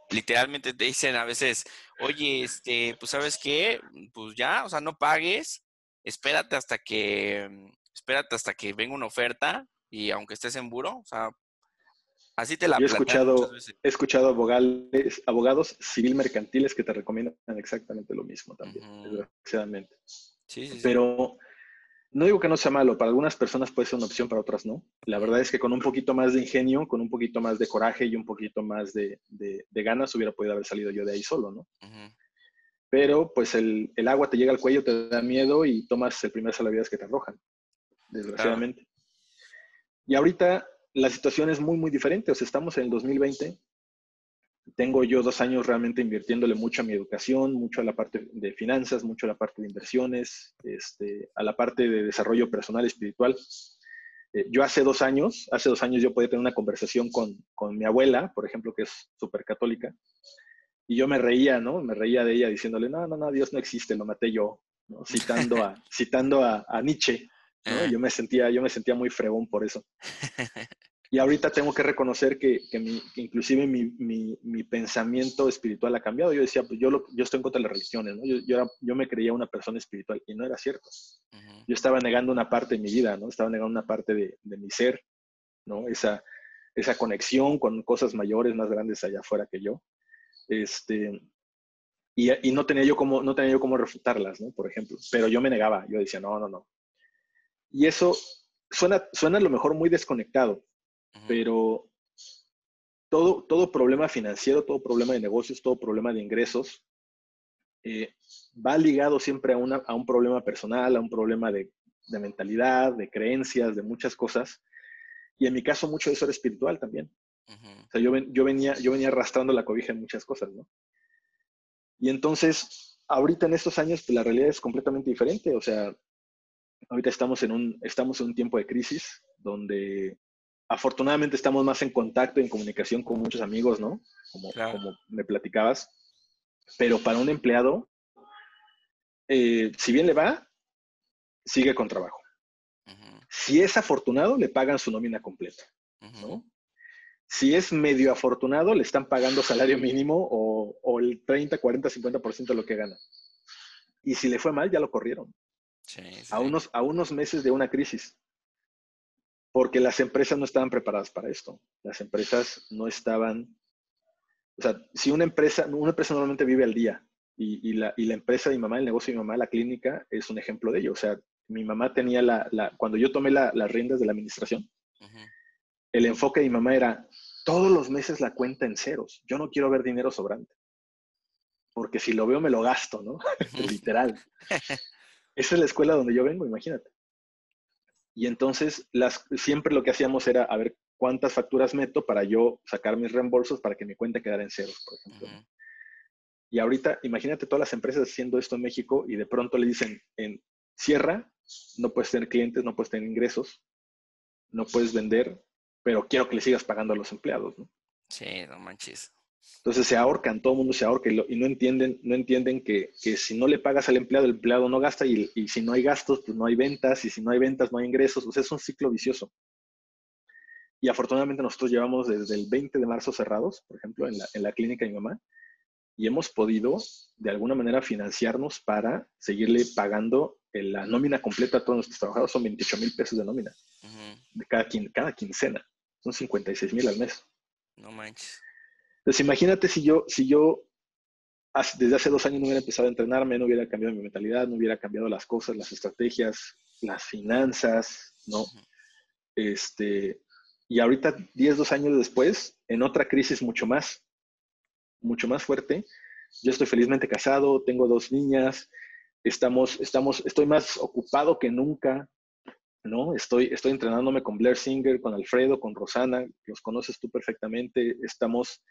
literalmente te dicen a veces, oye, este, pues sabes qué, pues ya, o sea, no pagues, espérate hasta que, espérate hasta que venga una oferta y aunque estés en buro, o sea, así te la Yo he escuchado, he escuchado abogados, abogados civil mercantiles que te recomiendan exactamente lo mismo también, desgraciadamente. Sí, sí, Pero no digo que no sea malo, para algunas personas puede ser una opción, para otras no. La verdad es que con un poquito más de ingenio, con un poquito más de coraje y un poquito más de, ganas, hubiera podido haber salido yo de ahí solo, ¿no? Pero pues el, agua te llega al cuello, te da miedo y tomas el primer salvavidas que te arrojan, desgraciadamente. Y ahorita la situación es muy, muy diferente. O sea, estamos en el 2020 tengo yo dos años realmente invirtiéndole mucho a mi educación, mucho a la parte de finanzas, mucho a la parte de inversiones, este, a la parte de desarrollo personal espiritual. Eh, yo hace dos años, hace dos años yo podía tener una conversación con, con mi abuela, por ejemplo, que es súper católica, y yo me reía, ¿no? Me reía de ella diciéndole, no, no, no, Dios no existe, lo maté yo, ¿no? citando, a, citando a, a Nietzsche. ¿No? Ah. Yo, me sentía, yo me sentía muy fregón por eso. Y ahorita tengo que reconocer que, que, inclusive mi, mi, mi, pensamiento espiritual ha cambiado. Yo decía, pues yo, yo estoy en contra de las religiones, ¿no? Yo, yo, yo me creía una persona espiritual y no era cierto. Yo estaba negando una parte de mi vida, ¿no? Estaba negando una parte de, de, mi ser, ¿no? Esa, esa conexión con cosas mayores, más grandes allá afuera que yo. Este, y, y, no tenía yo cómo, no tenía yo cómo refutarlas, ¿no? Por ejemplo. Pero yo me negaba. Yo decía, no, no, no. Y eso suena, suena a lo mejor muy desconectado, pero todo, todo problema financiero, todo problema de negocios, todo problema de ingresos, eh, va ligado siempre a, una, a, un problema personal, a un problema de, de, mentalidad, de creencias, de muchas cosas. Y en mi caso, mucho de eso era espiritual también. O sea, yo, yo, venía, yo venía arrastrando la cobija en muchas cosas, ¿no? Y entonces, ahorita en estos años, pues, la realidad es completamente diferente. O sea, ahorita estamos en un, estamos en un tiempo de crisis donde afortunadamente estamos más en contacto, en comunicación con muchos amigos, ¿no? Como, como me platicabas. Pero para un empleado, eh, si bien le va, sigue con trabajo. Si es afortunado, le pagan su nómina completa, ¿no? Si es medio afortunado, le están pagando salario mínimo o, o el 30, 40, 50% de lo que gana. Y si le fue mal, ya lo corrieron. A, unos, a unos meses de una crisis porque las empresas no estaban preparadas para esto. Las empresas no estaban, o sea, si una empresa, una empresa normalmente vive al día y, la, y la, empresa de mi mamá, el negocio de mi mamá, la clínica, es un ejemplo de ello. O sea, mi mamá tenía la, la cuando yo tomé las riendas de la administración, el enfoque de mi mamá era, todos los meses la cuenta en ceros. Yo no quiero ver dinero sobrante. Porque si lo veo me lo gasto, ¿no? Literal. Esa es la escuela donde yo vengo, imagínate. Y entonces las, siempre lo que hacíamos era a ver cuántas facturas meto para yo sacar mis reembolsos para que mi cuenta quedara en ceros, por ejemplo. Y ahorita, imagínate todas las empresas haciendo esto en México y de pronto le dicen, en cierra, no puedes tener clientes, no puedes tener ingresos, no puedes vender, pero quiero que le sigas pagando a los empleados, ¿no? Sí, no manches. Entonces se ahorcan, todo el mundo se ahorca y, no entienden, no entienden que, si no le pagas al empleado, el empleado no gasta y, si no hay gastos, pues no hay ventas y si no hay ventas, no hay ingresos. O sea, es un ciclo vicioso. Y afortunadamente nosotros llevamos desde el 20 de marzo cerrados, por ejemplo, en la, clínica de mi mamá, y hemos podido de alguna manera financiarnos para seguirle pagando la nómina completa a todos nuestros trabajadores. Son 28 mil pesos de nómina de cada, cada quincena. Son 56 mil al mes. No manches. Entonces, imagínate si yo, si yo desde hace dos años no hubiera empezado a entrenarme, no hubiera cambiado mi mentalidad, no hubiera cambiado las cosas, las estrategias, las finanzas, ¿no? Este, y ahorita, 10, dos años después, en otra crisis mucho más, mucho más fuerte, yo estoy felizmente casado, tengo dos niñas, estamos, estamos, estoy más ocupado que nunca, ¿no? Estoy, estoy entrenándome con Blair Singer, con Alfredo, con Rosana, los conoces tú perfectamente, estamos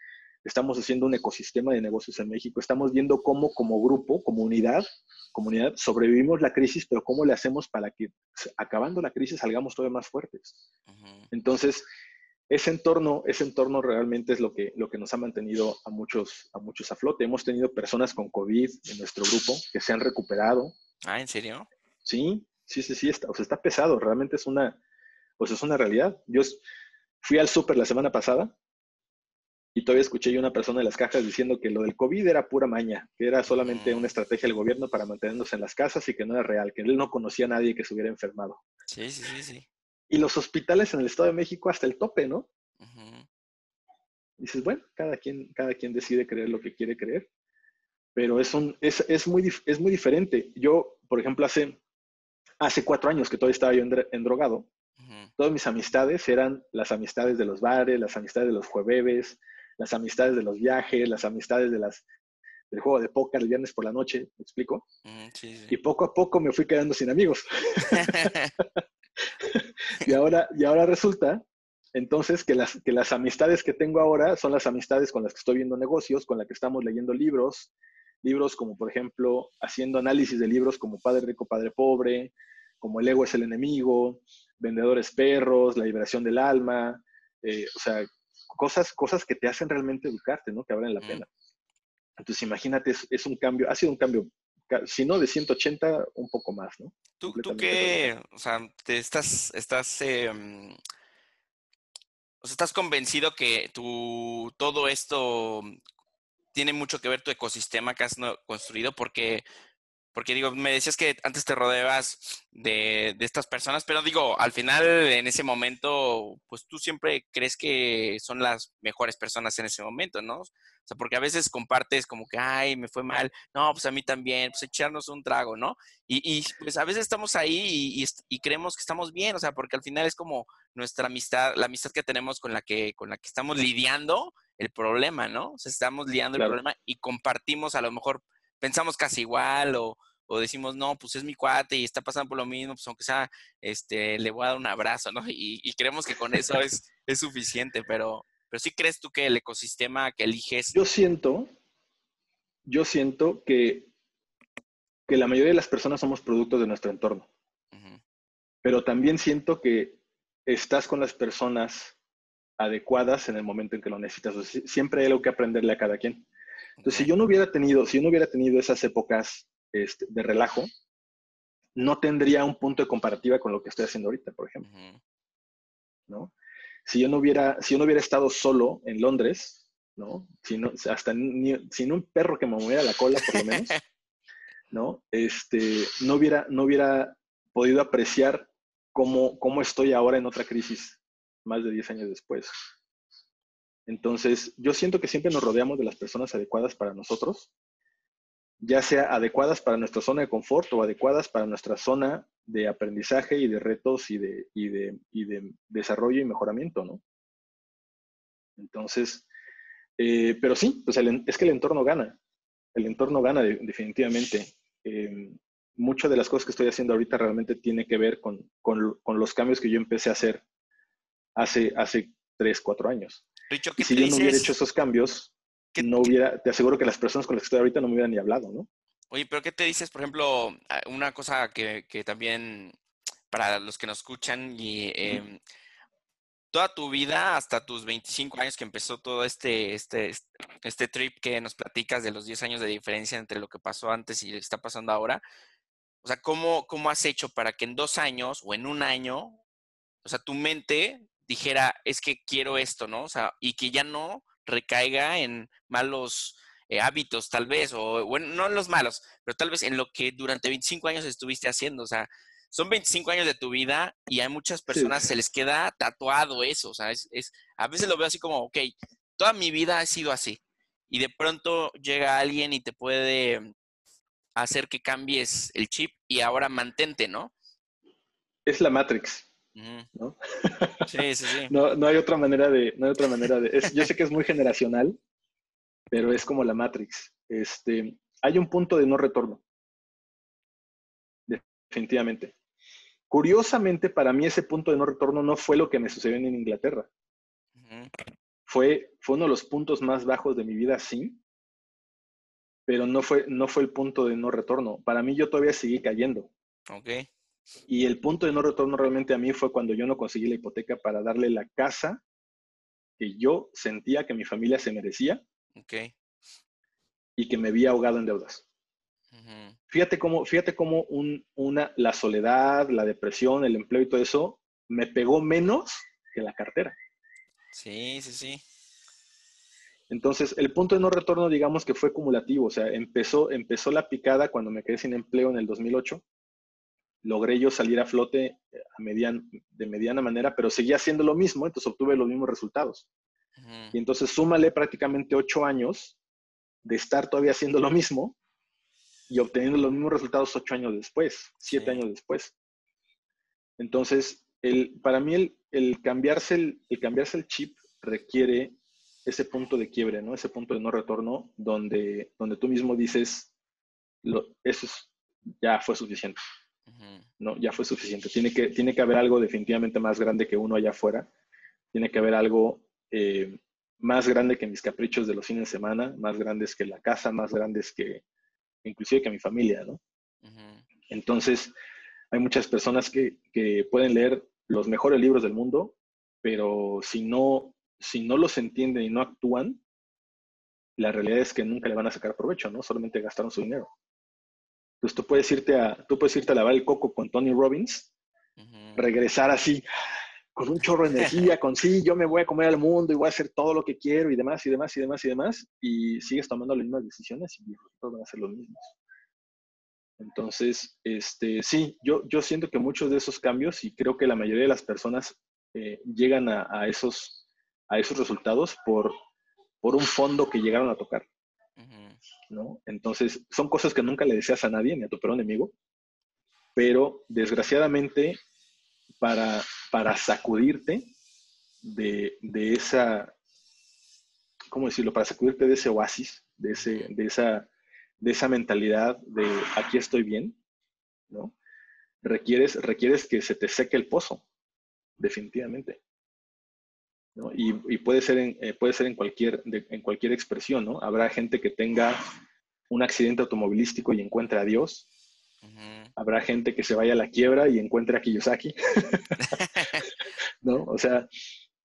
estamos haciendo un ecosistema de negocios en México, estamos viendo cómo como grupo, comunidad, comunidad, sobrevivimos la crisis, pero cómo le hacemos para que acabando la crisis salgamos todavía más fuertes. Entonces, ese entorno, ese entorno realmente es lo que, lo que nos ha mantenido a muchos, a muchos a flote. Hemos tenido personas con COVID en nuestro grupo que se han recuperado, Ah, ¿en serio? Sí, sí, sí, sí, está, o sea, está pesado, realmente es una, pues es una realidad. Yo fui al súper la semana pasada y todavía escuché yo una persona en las cajas diciendo que lo del COVID era pura maña, que era solamente una estrategia del gobierno para mantenernos en las casas y que no era real, que él no conocía a nadie que se hubiera enfermado. Sí, sí, sí, sí. Y los hospitales en el Estado de México hasta el tope, ¿no? Dices, bueno, cada quien, cada quien decide creer lo que quiere creer, pero es, un, es, es, muy, es muy diferente. Yo, por ejemplo, hace, hace cuatro años que todavía estaba yo endrogado, todas mis amistades eran las amistades de los bares, las amistades de los jueves, las amistades de los viajes, las amistades de las, del juego de póker el viernes por la noche, ¿me explico? Y poco a poco me fui quedando sin amigos. y, ahora, y ahora resulta, entonces, que las, que las amistades que tengo ahora son las amistades con las que estoy viendo negocios, con las que estamos leyendo libros, libros como, por ejemplo, haciendo análisis de libros como Padre Rico, Padre Pobre, como El ego es el enemigo, Vendedores Perros, La liberación del alma, eh, o sea, cosas, cosas que te hacen realmente educarte, ¿no? Que valen la pena. Entonces, imagínate, es, un cambio, ha sido un cambio, si no de 180, un poco más, ¿no? ¿Tú, tú qué, o sea, te estás, estás, em, o sea, estás convencido que tu, todo esto tiene mucho que ver tu ecosistema que has construido? Porque porque digo, me decías que antes te rodeabas de, estas personas, pero digo, al final, en ese momento, pues tú siempre crees que son las mejores personas en ese momento, ¿no? O sea, porque a veces compartes como que, ay, me fue mal, no, pues a mí también, pues echarnos un trago, ¿no? Y, pues a veces estamos ahí y, creemos que estamos bien, o sea, porque al final es como nuestra amistad, la amistad que tenemos con la que, con la que estamos lidiando el problema, ¿no? O sea, estamos lidiando el problema y compartimos a lo mejor pensamos casi igual o, o decimos, no, pues es mi cuate y está pasando por lo mismo, pues aunque sea, este, le voy a dar un abrazo, ¿no? Y, creemos que con eso es, es suficiente, pero, pero sí crees tú que el ecosistema que eliges... Yo siento, yo siento que, que la mayoría de las personas somos productos de nuestro entorno, pero también siento que estás con las personas adecuadas en el momento en que lo necesitas. siempre hay algo que aprenderle a cada quien. Entonces, si yo no hubiera tenido, si yo no hubiera tenido esas épocas este, de relajo, no tendría un punto de comparativa con lo que estoy haciendo ahorita, por ejemplo. ¿No? Si yo no hubiera, si yo no hubiera estado solo en Londres, ¿no? Si hasta sin un perro que me moviera la cola, por lo menos, ¿no? Este, no hubiera, no hubiera podido apreciar cómo, cómo estoy ahora en otra crisis más de 10 años después. Entonces, yo siento que siempre nos rodeamos de las personas adecuadas para nosotros ya sea adecuadas para nuestra zona de confort o adecuadas para nuestra zona de aprendizaje y de retos y de, y de, y de desarrollo y mejoramiento, ¿no? Entonces, eh, pero sí, pues es que el entorno gana, el entorno gana definitivamente. Eh, muchas de las cosas que estoy haciendo ahorita realmente tiene que ver con, con, con los cambios que yo empecé a hacer hace, hace tres, cuatro años. y si yo no hubiera hecho esos cambios, no hubiera, te aseguro que las personas con las que estoy ahorita no me hubieran ni hablado, ¿no? Oye, pero ¿qué te dices, por ejemplo, una cosa que, también para los que nos escuchan y em, toda tu vida, hasta tus 25 años que empezó todo este, este, este trip que nos platicas de los 10 años de diferencia entre lo que pasó antes y lo que está pasando ahora, o sea, ¿cómo, ¿cómo has hecho para que en dos años o en un año, o sea, tu mente dijera, es que quiero esto, ¿no? O sea, y que ya no recaiga en malos eh, hábitos, tal vez, o bueno, no en los malos, pero tal vez en lo que durante 25 años estuviste haciendo. O sea, son 25 años de tu vida y a muchas personas se les queda tatuado eso. O sea, es, a veces lo veo así como, ok, toda mi vida ha sido así. Y de pronto llega alguien y te puede hacer que cambies el chip y ahora mantente, ¿no? Es la Matrix. ¿No? Sí, sí, sí. no, hay otra manera de, no hay otra manera de, yo sé que es muy generacional, pero es como la Matrix. Este, hay un punto de no retorno. Definitivamente. Curiosamente, para mí ese punto de no retorno no fue lo que me sucedió en Inglaterra. fue, fue uno de los puntos más bajos de mi vida, sí, pero no fue, no fue el punto de no retorno. Para mí yo todavía seguí cayendo. Ok. Y el punto de no retorno realmente a mí fue cuando yo no conseguí la hipoteca para darle la casa que yo sentía que mi familia se merecía. Okay. Y que me había ahogado en deudas. Fíjate cómo, fíjate cómo una, la soledad, la depresión, el empleo y todo eso me pegó menos que la cartera. Sí, sí, sí. Entonces, el punto de no retorno, digamos que fue cumulativo, o sea, empezó, empezó la picada cuando me quedé sin empleo en el 2008. Logré yo salir a flote eh, de mediana manera, pero seguía haciendo lo mismo, entonces obtuve los mismos resultados. Y entonces súmale prácticamente ocho años de estar todavía haciendo lo mismo y obteniendo los mismos resultados ocho años después, siete años después. Entonces, el, para mí el, el cambiarse el, el, cambiarse el chip requiere ese punto de quiebre, ¿no? Ese punto de no retorno donde, donde tú mismo dices, lo, eso ya fue suficiente. No, ya fue suficiente. Tiene que, tiene que haber algo definitivamente más grande que uno allá afuera. Tiene que haber algo eh, más grande que mis caprichos de los fines de semana, más grandes que la casa, más grandes que inclusive que mi familia, ¿no? Entonces, hay muchas personas que, que pueden leer los mejores libros del mundo, pero si no si no los entienden y no actúan, la realidad es que nunca le van a sacar provecho, ¿no? Solamente gastaron su dinero. Pues tú puedes irte a, tú puedes irte a lavar el coco con Tony Robbins, regresar así, con un chorro de energía, con sí, yo me voy a comer al mundo y voy a hacer todo lo que quiero y demás y demás y demás y demás, y sigues tomando las mismas decisiones y todos van a ser los mismos. Entonces, este, sí, yo, yo siento que muchos de esos cambios, y creo que la mayoría de las personas eh, llegan a, esos, a esos resultados por, por un fondo que llegaron a tocar. ¿No? Entonces, son cosas que nunca le deseas a nadie, ni a tu peor enemigo, pero desgraciadamente, para, para sacudirte de, de, esa, ¿cómo decirlo? Para sacudirte de ese oasis, de, ese, de, esa, de esa mentalidad de aquí estoy bien, ¿no? Requieres, requieres que se te seque el pozo, definitivamente. Y, puede, ser en, eh, puede ser en cualquier, en cualquier expresión, ¿no? Habrá gente que tenga un accidente automovilístico y encuentre a Dios. Habrá gente que se vaya a la quiebra y encuentre a Kiyosaki. ¿No? O sea,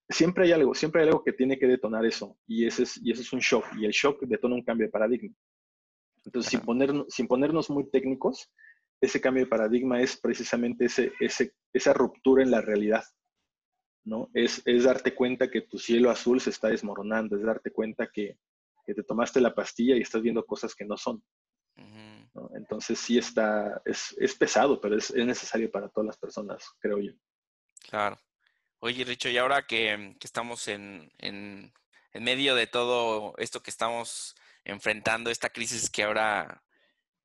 siempre hay algo, siempre hay algo que tiene que detonar eso. Y ese es, y ese es un shock. Y el shock detona un cambio de paradigma. Entonces, sin, ponernos, sin ponernos muy técnicos, ese cambio de paradigma es precisamente ese, ese, esa ruptura en la realidad. ¿No? Es, es, darte cuenta que tu cielo azul se está desmoronando, es darte cuenta que, que te tomaste la pastilla y estás viendo cosas que no son. Entonces sí está, es, es pesado, pero es, es, necesario para todas las personas, creo yo. Claro. Oye, Richo, y ahora que, que estamos en, en, en, medio de todo esto que estamos enfrentando, esta crisis que ahora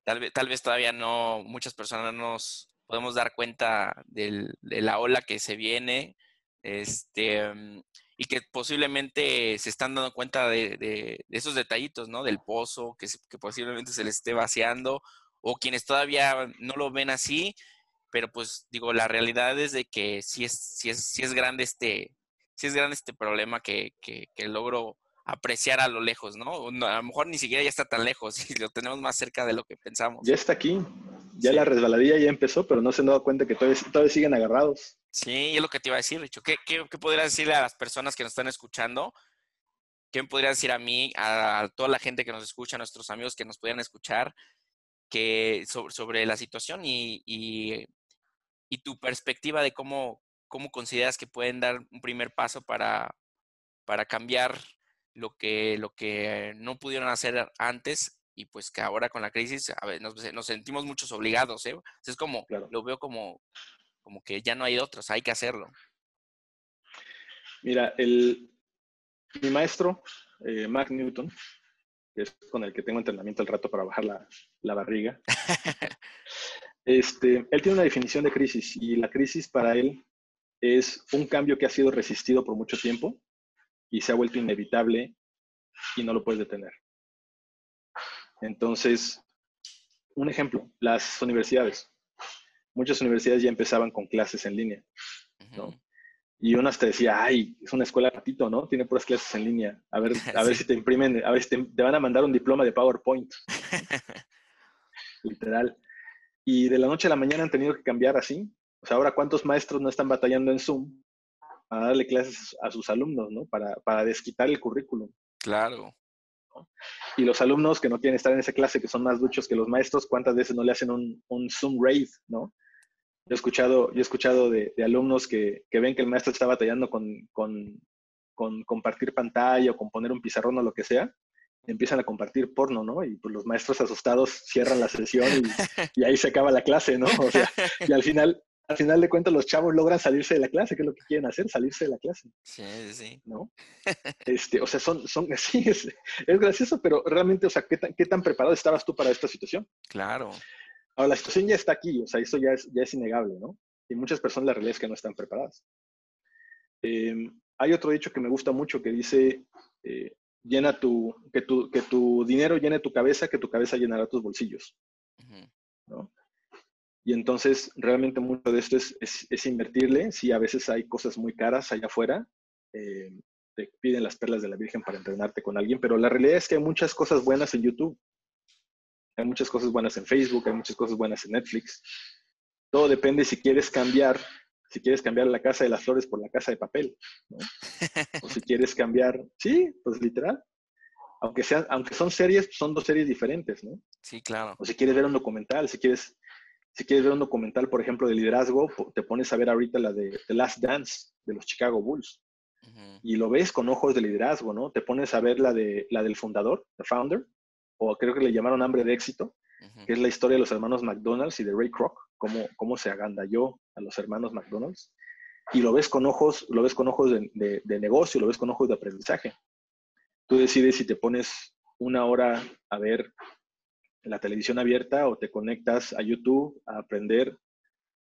tal vez, tal vez todavía no, muchas personas nos podemos dar cuenta del, de la ola que se viene, este, mm, y que posiblemente se están dando cuenta de, esos detallitos, ¿no? Del pozo, que, que, posiblemente se les esté vaciando, o quienes todavía no lo ven así, pero pues digo, la realidad es de que sí es, sí es, sí es grande este, sí es grande este problema que, que, que logro apreciar a lo lejos, ¿no? A lo mejor ni siquiera ya está tan lejos y lo tenemos más cerca de lo que pensamos. Ya está aquí, ya la resbaladilla ya empezó, pero no se han dado cuenta que todavía, todavía siguen agarrados. Sí, es lo que te iba a decir, Richo. ¿Qué, qué, qué podrías decirle a las personas que nos están escuchando? ¿Qué podrías decir a mí, a, toda la gente que nos escucha, a nuestros amigos que nos pudieran escuchar, que sobre, la situación y, y, y, tu perspectiva de cómo, cómo consideras que pueden dar un primer paso para, para cambiar lo que, lo que no pudieron hacer antes y pues que ahora con la crisis a ver, nos, nos, sentimos muchos obligados, ¿eh? Es como, lo veo como, como que ya no hay otros, hay que hacerlo. Mira, el, mi maestro, eh, Mark Newton, que es con el que tengo entrenamiento al rato para bajar la, la barriga, este, él tiene una definición de crisis y la crisis para él es un cambio que ha sido resistido por mucho tiempo y se ha vuelto inevitable y no lo puedes detener. Entonces, un ejemplo, las universidades. Muchas universidades ya empezaban con clases en línea, ¿no? Y uno hasta decía, ay, es una escuela ratito, ¿no? Tiene puras clases en línea. A ver, a ver si te imprimen, a ver si te, te, van a mandar un diploma de PowerPoint. Literal. Y de la noche a la mañana han tenido que cambiar así. O sea, ahora cuántos maestros no están batallando en Zoom a darle clases a sus alumnos, ¿no? Para, para desquitar el currículum. Claro. Y los alumnos que no quieren estar en esa clase, que son más duchos que los maestros, ¿cuántas veces no le hacen un, Zoom raid, ¿no? Yo he escuchado, yo he escuchado de, alumnos que, que, ven que el maestro está batallando con, con, con, compartir pantalla o con poner un pizarrón o lo que sea, empiezan a compartir porno, ¿no? Y pues los maestros asustados cierran la sesión y, y ahí se acaba la clase, ¿no? O sea, y al final, al final de cuentas los chavos logran salirse de la clase, que es lo que quieren hacer, salirse de la clase. Sí, sí. ¿No? Este, o sea, son, son, sí, es, es gracioso, pero realmente, o sea, ¿qué tan, ¿qué tan preparado estabas tú para esta situación? Claro. Ahora, la situación ya está aquí, o sea, eso ya es, ya es innegable, ¿no? Y muchas personas la realidad es que no están preparadas. Em, hay otro dicho que me gusta mucho que dice, eh, llena tu, que tu, que tu dinero llene tu cabeza, que tu cabeza llenará tus bolsillos. ¿no? Y entonces, realmente mucho de esto es, es, invertirle. Sí, a veces hay cosas muy caras allá afuera. Eh, te piden las perlas de la Virgen para entrenarte con alguien, pero la realidad es que hay muchas cosas buenas en YouTube. Hay muchas cosas buenas en Facebook, hay muchas cosas buenas en Netflix. Todo depende si quieres cambiar, si quieres cambiar la casa de las flores por la casa de papel, ¿no? O si quieres cambiar, sí, pues literal. Aunque sean, aunque son series, son dos series diferentes, ¿no? Sí, claro. O si quieres ver un documental, si quieres, si quieres ver un documental, por ejemplo, de liderazgo, te pones a ver ahorita la de The Last Dance de los Chicago Bulls. Y lo ves con ojos de liderazgo, ¿no? Te pones a ver la, de, la del fundador, The Founder, o creo que le llamaron hambre de éxito, que es la historia de los hermanos McDonald's y de Ray Kroc, cómo, cómo se agandalló a los hermanos McDonald's. Y lo ves con ojos, lo ves con ojos de, de, negocio, lo ves con ojos de aprendizaje. Tú decides si te pones una hora a ver la televisión abierta o te conectas a YouTube a aprender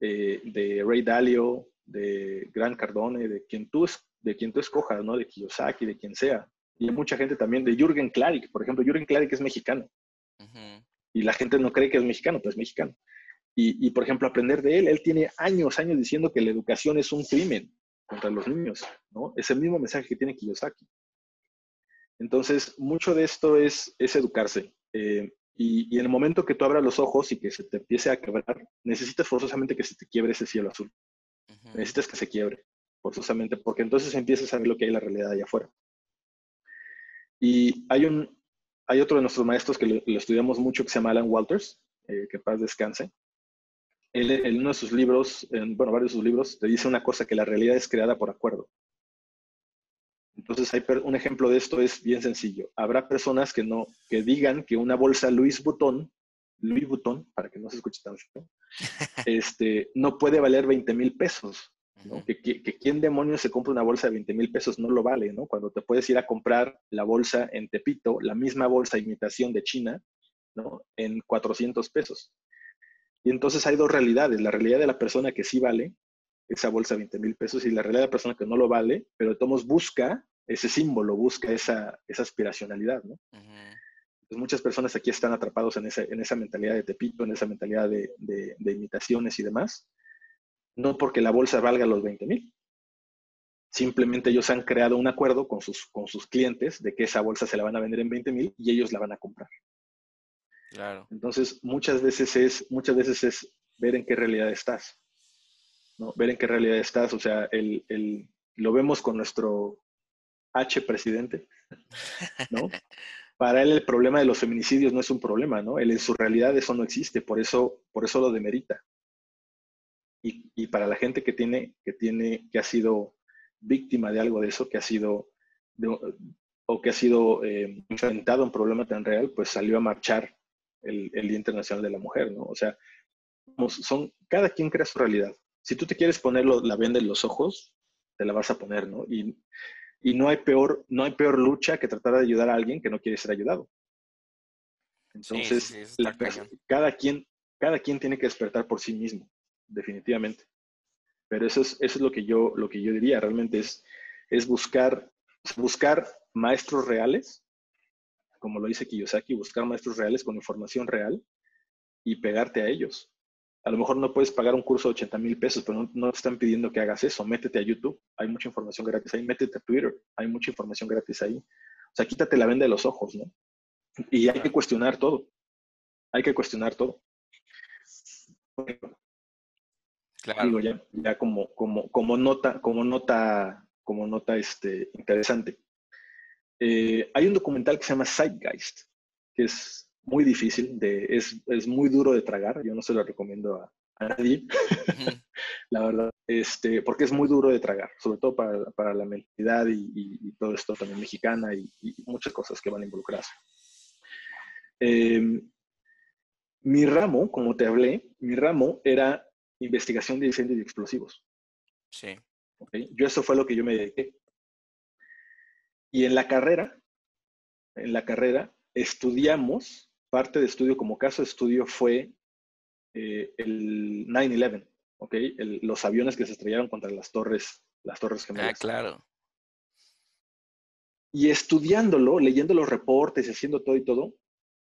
eh, de Ray Dalio, de Grant Cardone, de quien tú, de quien tú escojas, ¿no? De Kiyosaki, de quien sea. Y hay mucha gente también de Jürgen Klarik, por ejemplo, Jürgen Klarik es mexicano. Y la gente no cree que es mexicano, pero es mexicano. Y, por ejemplo, aprender de él, él tiene años, años diciendo que la educación es un crimen contra los niños, ¿no? Es el mismo mensaje que tiene Kiyosaki. Entonces, mucho de esto es, es educarse. Eh, y, en el momento que tú abras los ojos y que se te empiece a quebrar, necesitas forzosamente que se te quiebre ese cielo azul. Necesitas que se quiebre, forzosamente, porque entonces empiezas a ver lo que hay en la realidad allá afuera. Y hay, un, hay otro de nuestros maestros que lo, estudiamos mucho que se llama Alan Walters, eh, que paz descanse. Él, en uno de sus libros, en, bueno, varios de sus libros, te dice una cosa, que la realidad es creada por acuerdo. Entonces, hay un ejemplo de esto es bien sencillo. Habrá personas que no, que digan que una bolsa Louis Vuitton, Louis Vuitton, para que no se escuche tan feo, este, no puede valer 20 mil pesos. Que, que, quién demonios se compra una bolsa de 20 mil pesos no lo vale, ¿no? Cuando te puedes ir a comprar la bolsa en Tepito, la misma bolsa imitación de China, ¿no? En 400 pesos. Y entonces hay dos realidades, la realidad de la persona que sí vale esa bolsa de 20 mil pesos y la realidad de la persona que no lo vale, pero de todos busca ese símbolo, busca esa, esa aspiracionalidad, ¿no? muchas personas aquí están atrapados en, esa, en esa mentalidad de Tepito, en esa mentalidad de, de, de imitaciones y demás, no porque la bolsa valga los 20 mil. Simplemente ellos han creado un acuerdo con sus, con sus clientes de que esa bolsa se la van a vender en 20 mil y ellos la van a comprar. Claro. Entonces, muchas veces es, muchas veces es ver en qué realidad estás. ¿No? Ver en qué realidad estás. O sea, el, el, lo vemos con nuestro H presidente, ¿no? Para él el problema de los feminicidios no es un problema, ¿no? Él en su realidad eso no existe, por eso, por eso lo demerita y, para la gente que tiene, que tiene, que ha sido víctima de algo de eso, que ha sido, o que ha sido eh, enfrentado a un problema tan real, pues salió a marchar el, Día Internacional de la Mujer, ¿no? O sea, son, cada quien crea su realidad. Si tú te quieres poner la venda en los ojos, te la vas a poner, ¿no? Y, y no hay peor, no hay peor lucha que tratar de ayudar a alguien que no quiere ser ayudado. Entonces, cada, quien, cada quien tiene que despertar por sí mismo definitivamente. Pero eso es, eso es lo, que yo, lo que yo diría, realmente es, es buscar, buscar maestros reales, como lo dice Kiyosaki, buscar maestros reales con información real y pegarte a ellos. A lo mejor no puedes pagar un curso de 80 mil pesos, pero no, te están pidiendo que hagas eso. Métete a YouTube, hay mucha información gratis ahí. Métete a Twitter, hay mucha información gratis ahí. O sea, quítate la venda de los ojos, ¿no? Y hay que cuestionar todo. Hay que cuestionar todo. Claro. ya, ya como, como, como nota, como nota, como nota este, interesante. eh, hay un documental que se llama Zeitgeist, que es muy difícil, de, es, es muy duro de tragar, yo no se lo recomiendo a, nadie, la verdad, este, porque es muy duro de tragar, sobre todo para, para la mentalidad y, todo esto también mexicana y, muchas cosas que van a involucrarse. Em, mi ramo, como te hablé, mi ramo era investigación de incendios y explosivos. Sí. Yo eso fue lo que yo me dediqué. Y en la carrera, en la carrera, estudiamos, parte de estudio como caso de estudio fue eh, el 9-11, ¿ok? los aviones que se estrellaron contra las torres, las torres gemelas. Ah, claro. Y estudiándolo, leyendo los reportes, haciendo todo y todo,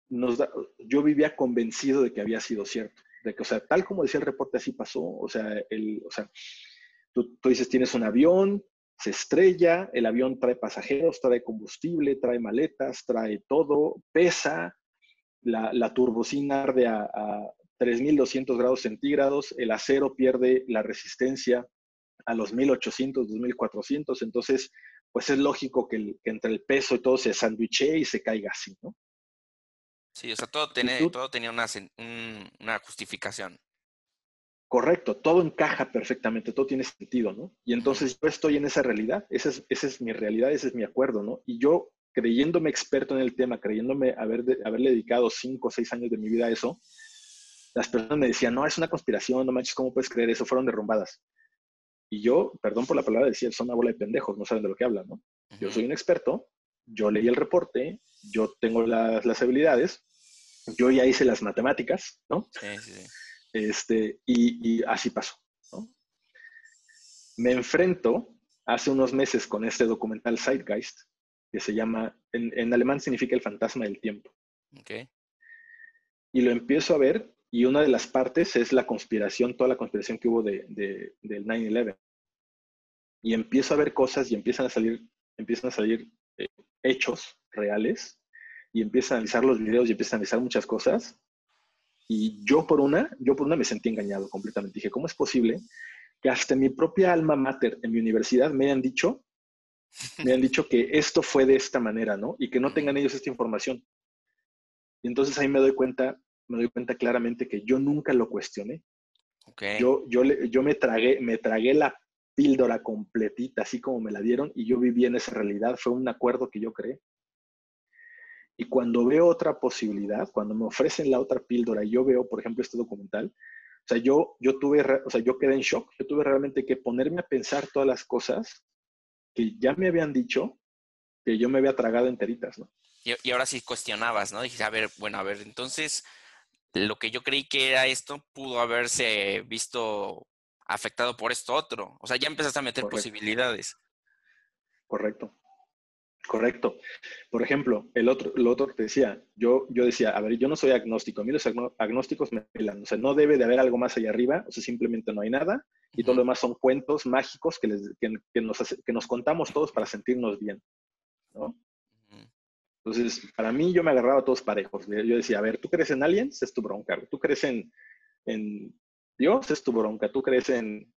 nos yo vivía convencido de que había sido cierto. De que, o sea, tal como decía el reporte, así pasó. O sea, el, o sea tú, tú dices, tienes un avión, se estrella, el avión trae pasajeros, trae combustible, trae maletas, trae todo, pesa, la, la turbocina arde a, a 3.200 grados centígrados, el acero pierde la resistencia a los 1.800, 2.400, entonces, pues es lógico que, entre el peso y todo se sandwiche y se caiga así, ¿no? Sí, o sea, todo, tiene, todo tenía una, una justificación. Correcto, todo encaja perfectamente, todo tiene sentido, ¿no? Y entonces yo estoy en esa realidad, esa es, esa es mi realidad, ese es mi acuerdo, ¿no? Y yo, creyéndome experto en el tema, creyéndome haber haberle dedicado cinco o seis años de mi vida a eso, las personas me decían, no, es una conspiración, no manches, ¿cómo puedes creer eso? Fueron derrumbadas. Y yo, perdón por la palabra, decía, son una bola de pendejos, no saben de lo que hablan, ¿no? Yo soy un experto, yo leí el reporte, yo tengo las, las habilidades, yo ya hice las matemáticas, ¿no? Sí, sí, sí. Este, y, y así pasó, ¿no? Me enfrento hace unos meses con este documental Zeitgeist, que se llama, en, en alemán significa el fantasma del tiempo. Okay. Y lo empiezo a ver y una de las partes es la conspiración, toda la conspiración que hubo de, del 9-11. Y empiezo a ver cosas y empiezan a salir, empiezan a salir eh, hechos reales y empiezo a analizar los videos y empiezo a analizar muchas cosas. Y yo por una, yo por una me sentí engañado completamente. Dije, ¿cómo es posible que hasta mi propia alma mater en mi universidad me hayan dicho, me han dicho que esto fue de esta manera, ¿no? Y que no tengan ellos esta información. Y entonces ahí me doy cuenta me doy cuenta claramente que yo nunca lo cuestioné. Yo, yo, yo me, tragué, me tragué la píldora completita, así como me la dieron, y yo viví en esa realidad. Fue un acuerdo que yo creé. Y cuando veo otra posibilidad, cuando me ofrecen la otra píldora, y yo veo, por ejemplo, este documental, o sea, yo, yo tuve, o sea, yo quedé en shock. Yo tuve realmente que ponerme a pensar todas las cosas que ya me habían dicho que yo me había tragado enteritas, ¿no? Y, y ahora sí cuestionabas, ¿no? Dije, a ver, bueno, a ver, entonces, lo que yo creí que era esto pudo haberse visto afectado por esto otro. O sea, ya empezaste a meter posibilidades. Correcto. Correcto. Por ejemplo, el otro, lo otro que te decía, yo, yo decía, a ver, yo no soy agnóstico, a mí los agnósticos me pelan, o sea, no debe de haber algo más allá arriba, o sea, simplemente no hay nada, y todo lo demás son cuentos mágicos que, les, que, nos, que nos contamos todos para sentirnos bien, ¿no? Entonces, para mí yo me agarraba a todos parejos. Yo decía, a ver, tú crees en aliens, es tu bronca. Tú crees en, en Dios, es tu bronca. Tú crees en,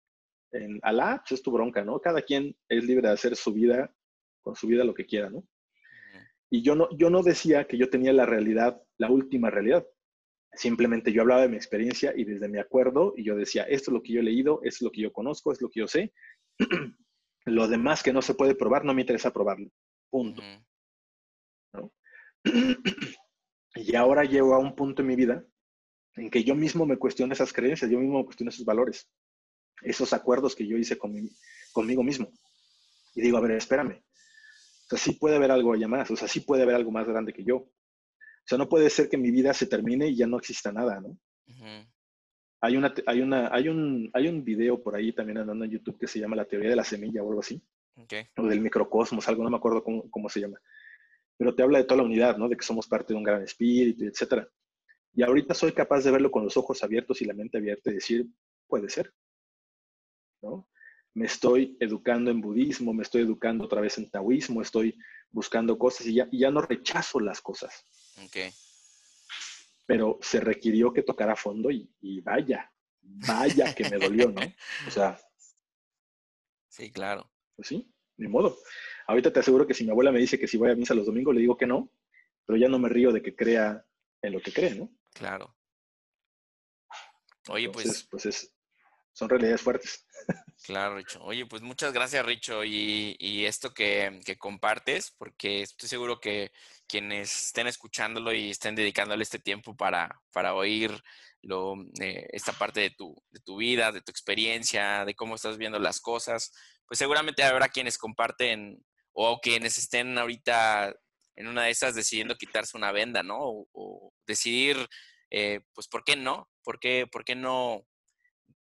en Alá, pues es tu bronca, ¿no? Cada quien es libre de hacer su vida, con su vida lo que quiera, ¿no? Y yo no, yo no decía que yo tenía la realidad, la última realidad. Simplemente yo hablaba de mi experiencia y desde mi acuerdo, y yo decía, esto es lo que yo he leído, esto es lo que yo conozco, es lo que yo sé. lo demás que no se puede probar, no me interesa probarlo. Punto. Y ahora llego a un punto en mi vida en que yo mismo me cuestiono esas creencias, yo mismo me cuestiono esos valores, esos acuerdos que yo hice conmigo mismo. Y digo, a ver, espérame. O sea, sí puede haber algo allá más, o sea, sí puede haber algo más grande que yo. O sea, no puede ser que mi vida se termine y ya no exista nada, ¿no? Hay, una, hay, una, hay, un, hay un video por ahí también andando en YouTube que se llama La teoría de la semilla o algo así. O del microcosmos, algo, no me acuerdo cómo se llama pero te habla de toda la unidad, ¿no? De que somos parte de un gran espíritu, etc. Y ahorita soy capaz de verlo con los ojos abiertos y la mente abierta y decir, puede ser, ¿no? Me estoy educando en budismo, me estoy educando otra vez en taoísmo, estoy buscando cosas y ya, ya no rechazo las cosas. Okay. Pero se requirió que tocara fondo y, y vaya, vaya que me dolió, ¿no? O sea. Sí, claro. Pues sí. ni modo. Ahorita te aseguro que si mi abuela me dice que si voy a misa los domingos, le digo que no, pero ya no me río de que crea en lo que cree, ¿no? Claro. Oye, pues. Pues es, son realidades fuertes. Claro, Richo. Oye, pues muchas gracias, Richo, y, y esto que, que, compartes, porque estoy seguro que quienes estén escuchándolo y estén dedicándole este tiempo para, para oír lo, eh, esta parte de tu, de tu vida, de tu experiencia, de cómo estás viendo las cosas, pues seguramente habrá quienes comparten o quienes estén ahorita en una de esas decidiendo quitarse una venda, ¿no? O, decidir, eh, pues, ¿por qué no? ¿Por qué, ¿Por qué no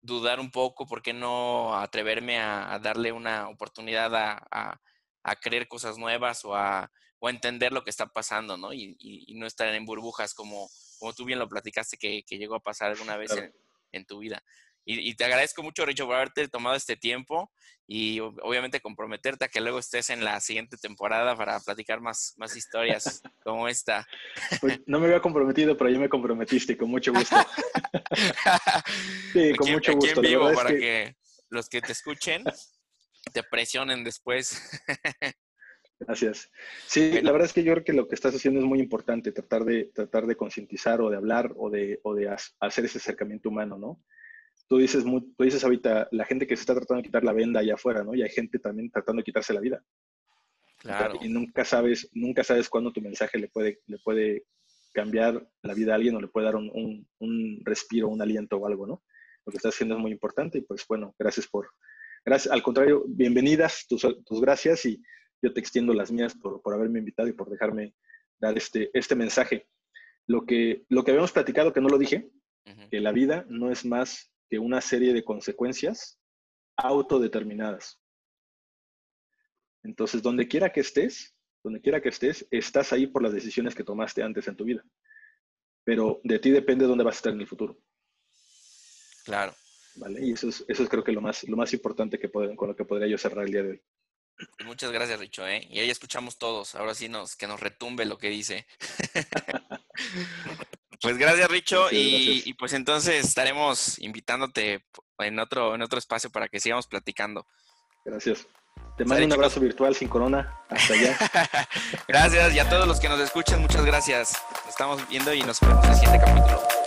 dudar un poco? ¿Por qué no atreverme a, darle una oportunidad a, a, creer cosas nuevas o a, o entender lo que está pasando, ¿no? Y, y, no estar en burbujas como, como tú bien lo platicaste que, que llegó a pasar alguna vez en, en, tu vida. Y, te agradezco mucho, Richo, por haberte tomado este tiempo y obviamente comprometerte a que luego estés en la siguiente temporada para platicar más, más historias como esta. Pues no me había comprometido, pero ya me comprometiste, con mucho gusto. sí, con mucho gusto. Aquí en vivo para que... los que te escuchen te presionen después. Gracias. Sí, la verdad es que yo creo que lo que estás haciendo es muy importante, tratar de, tratar de concientizar o de hablar o de, o de hacer ese acercamiento humano, ¿no? Tú dices, tú dices ahorita, la gente que se está tratando de quitar la venda allá afuera, ¿no? Y hay gente también tratando de quitarse la vida. Claro. Y nunca sabes, nunca sabes cuándo tu mensaje le puede, le puede cambiar la vida a alguien o le puede dar un, un, respiro, un aliento o algo, ¿no? Lo que estás haciendo es muy importante y pues bueno, gracias por, gracias, al contrario, bienvenidas tus, tus gracias y yo te extiendo las mías por, por haberme invitado y por dejarme dar este, este mensaje. Lo que, lo que habíamos platicado, que no lo dije, que la vida no es más que una serie de consecuencias autodeterminadas. Entonces, donde quiera que estés, donde quiera que estés, estás ahí por las decisiones que tomaste antes en tu vida. Pero de ti depende dónde vas a estar en el futuro. Claro. ¿Vale? Y eso es, eso es creo que lo más, lo más importante que pueden, con lo que podría yo cerrar el día de hoy. Muchas gracias, Richo. ¿eh? Y ahí escuchamos todos. Ahora sí nos, que nos retumbe lo que dice. Pues gracias, Richo. y, pues entonces estaremos invitándote en otro, en otro espacio para que sigamos platicando. Gracias. Te mando un abrazo virtual sin corona. Hasta allá. gracias. Y a todos los que nos escuchan, muchas gracias. Nos estamos viendo y nos vemos en el siguiente capítulo.